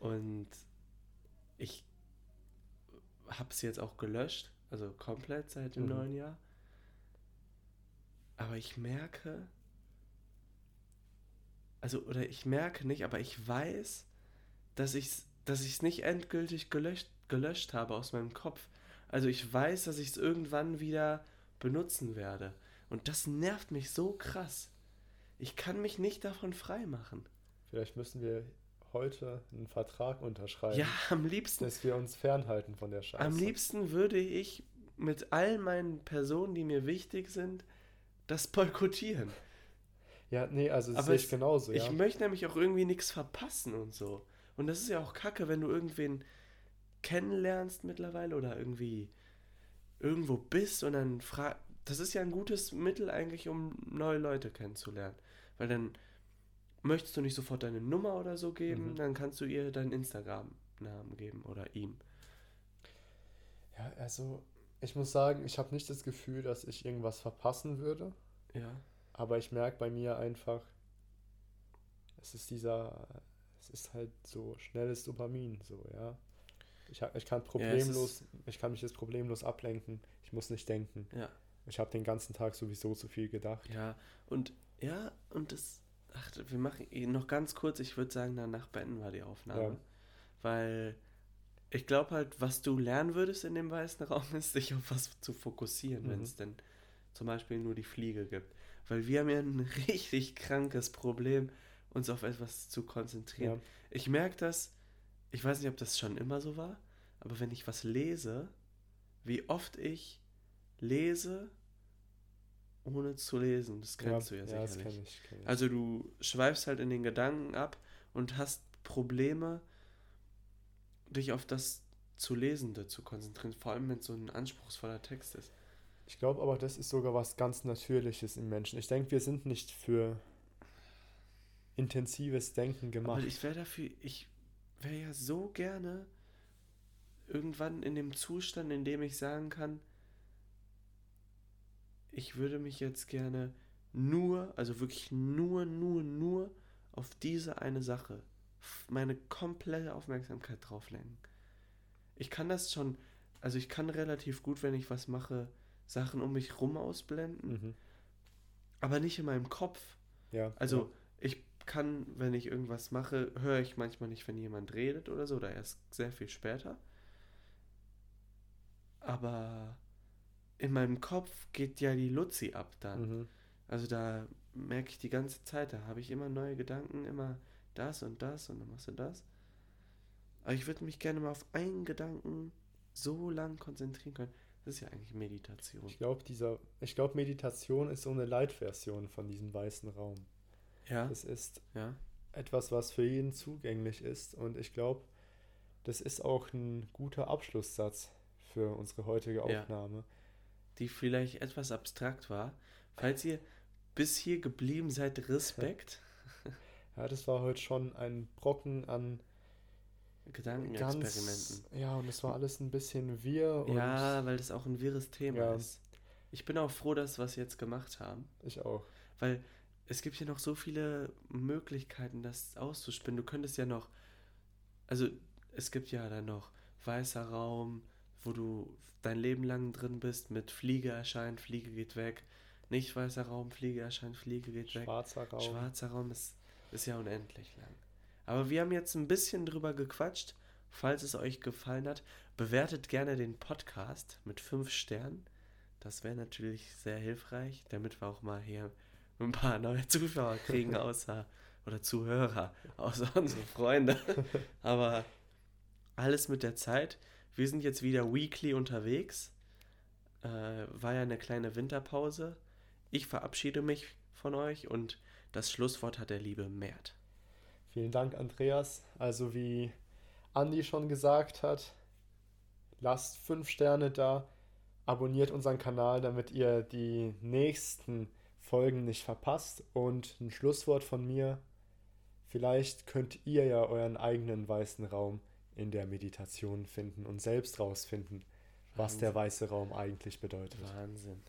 Und ich habe es jetzt auch gelöscht, also komplett seit dem Mhm. neuen Jahr. Aber ich merke, also, oder ich merke nicht, aber ich weiß, dass ich es dass ich's nicht endgültig gelöscht, gelöscht habe aus meinem Kopf. Also ich weiß, dass ich es irgendwann wieder benutzen werde. Und das nervt mich so krass. Ich kann mich nicht davon freimachen. Vielleicht müssen wir heute einen Vertrag unterschreiben, Ja, am liebsten dass wir uns fernhalten von der Scheiße. Am liebsten würde ich mit all meinen Personen, die mir wichtig sind, das boykottieren. Ja, nee, also das sehe ich genauso, ja. Ich möchte nämlich auch irgendwie nichts verpassen und so. Und das ist ja auch kacke, wenn du irgendwen kennenlernst mittlerweile oder irgendwie irgendwo bist und dann frag. Das ist ja ein gutes Mittel eigentlich, um neue Leute kennenzulernen. Weil dann möchtest du nicht sofort deine Nummer oder so geben, Mhm. dann kannst du ihr deinen Instagram-Namen geben oder ihm. Ja, also ich muss sagen, ich habe nicht das Gefühl, dass ich irgendwas verpassen würde. Ja. Aber ich merke bei mir einfach, es ist dieser, es ist halt so schnelles Dopamin, so, ja. Ich, ich kann problemlos, ich kann mich jetzt problemlos ablenken. Ich muss nicht denken. Ja. Ich habe den ganzen Tag sowieso zu viel gedacht. Ja, und ja, und das. Ach, wir machen eh noch ganz kurz, ich würde sagen, danach beenden wir die Aufnahme. Ja. Weil ich glaube halt, was du lernen würdest in dem weißen Raum, ist, dich auf was zu fokussieren, Mhm. wenn es denn zum Beispiel nur die Fliege gibt. Weil wir haben ja ein richtig krankes Problem, uns auf etwas zu konzentrieren. Ja. Ich merke das, ich weiß nicht, ob das schon immer so war, aber wenn ich was lese, wie oft ich lese, ohne zu lesen, das kennst du ja ja, das sicherlich. kenn ich, kenn ich. Also du schweifst halt in den Gedanken ab und hast Probleme, dich auf das zu Lesende zu konzentrieren, vor allem wenn es so ein anspruchsvoller Text ist. Ich glaube aber, das ist sogar was ganz Natürliches im Menschen. Ich denke, wir sind nicht für intensives Denken Aber gemacht. ich wäre dafür, ich wäre ja so gerne irgendwann in dem Zustand, in dem ich sagen kann, ich würde mich jetzt gerne nur, also wirklich nur, nur, nur auf diese eine Sache meine komplette Aufmerksamkeit drauf lenken. Ich kann das schon, also ich kann relativ gut, wenn ich was mache, Sachen um mich rum ausblenden, Mhm. aber nicht in meinem Kopf. Ja, Also ich kann, wenn ich irgendwas mache, höre ich manchmal nicht, wenn jemand redet oder so, oder erst sehr viel später. Aber in meinem Kopf geht ja die Luzi ab dann. Mhm. Also da merke ich die ganze Zeit, da habe ich immer neue Gedanken, immer das und das und dann machst du das. Aber ich würde mich gerne mal auf einen Gedanken so lang konzentrieren können. Das ist ja eigentlich Meditation. Ich glaube, dieser, ich glaube, Meditation ist so eine Light-Version von diesem weißen Raum. Ja, Es ist ja, etwas, was für jeden zugänglich ist. Und ich glaube, das ist auch ein guter Abschlusssatz für unsere heutige Ja. Die vielleicht etwas abstrakt war. Falls ihr bis hier geblieben seid, Respekt. Ja, das war heute schon ein Brocken an Gedankenexperimenten. ganz. Ja, und es war alles ein bisschen wirr und Ja, weil das auch ein wirres Thema Ja. ist. Ich bin auch froh, dass wir es jetzt gemacht haben, ich auch. weil es gibt hier noch so viele Möglichkeiten, das auszuspinnen. Du könntest ja noch, also es gibt ja dann noch weißer Raum, wo du dein Leben lang drin bist, mit Fliege erscheint, Fliege geht weg. Nicht weißer Raum, Fliege erscheint, Fliege geht weg. Schwarzer Raum. Schwarzer Raum ist, ist ja unendlich lang. Aber wir haben jetzt ein bisschen drüber gequatscht. Falls es euch gefallen hat, bewertet gerne den Podcast mit fünf Sternen. Das wäre natürlich sehr hilfreich, damit wir auch mal hier ein paar neue Zuschauer kriegen, außer oder Zuhörer, außer unsere Freunde. Aber alles mit der Zeit. Wir sind jetzt wieder weekly unterwegs. Äh, war ja eine kleine Winterpause. Ich verabschiede mich von euch und das Schlusswort hat der liebe Mert. Vielen Dank, Andreas. Also wie Andi schon gesagt hat, lasst fünf Sterne da, abonniert unseren Kanal, damit ihr die nächsten Folgen nicht verpasst. Und ein Schlusswort von mir, vielleicht könnt ihr ja euren eigenen weißen Raum in der Meditation finden und selbst rausfinden, was der weiße Raum eigentlich bedeutet. Wahnsinn.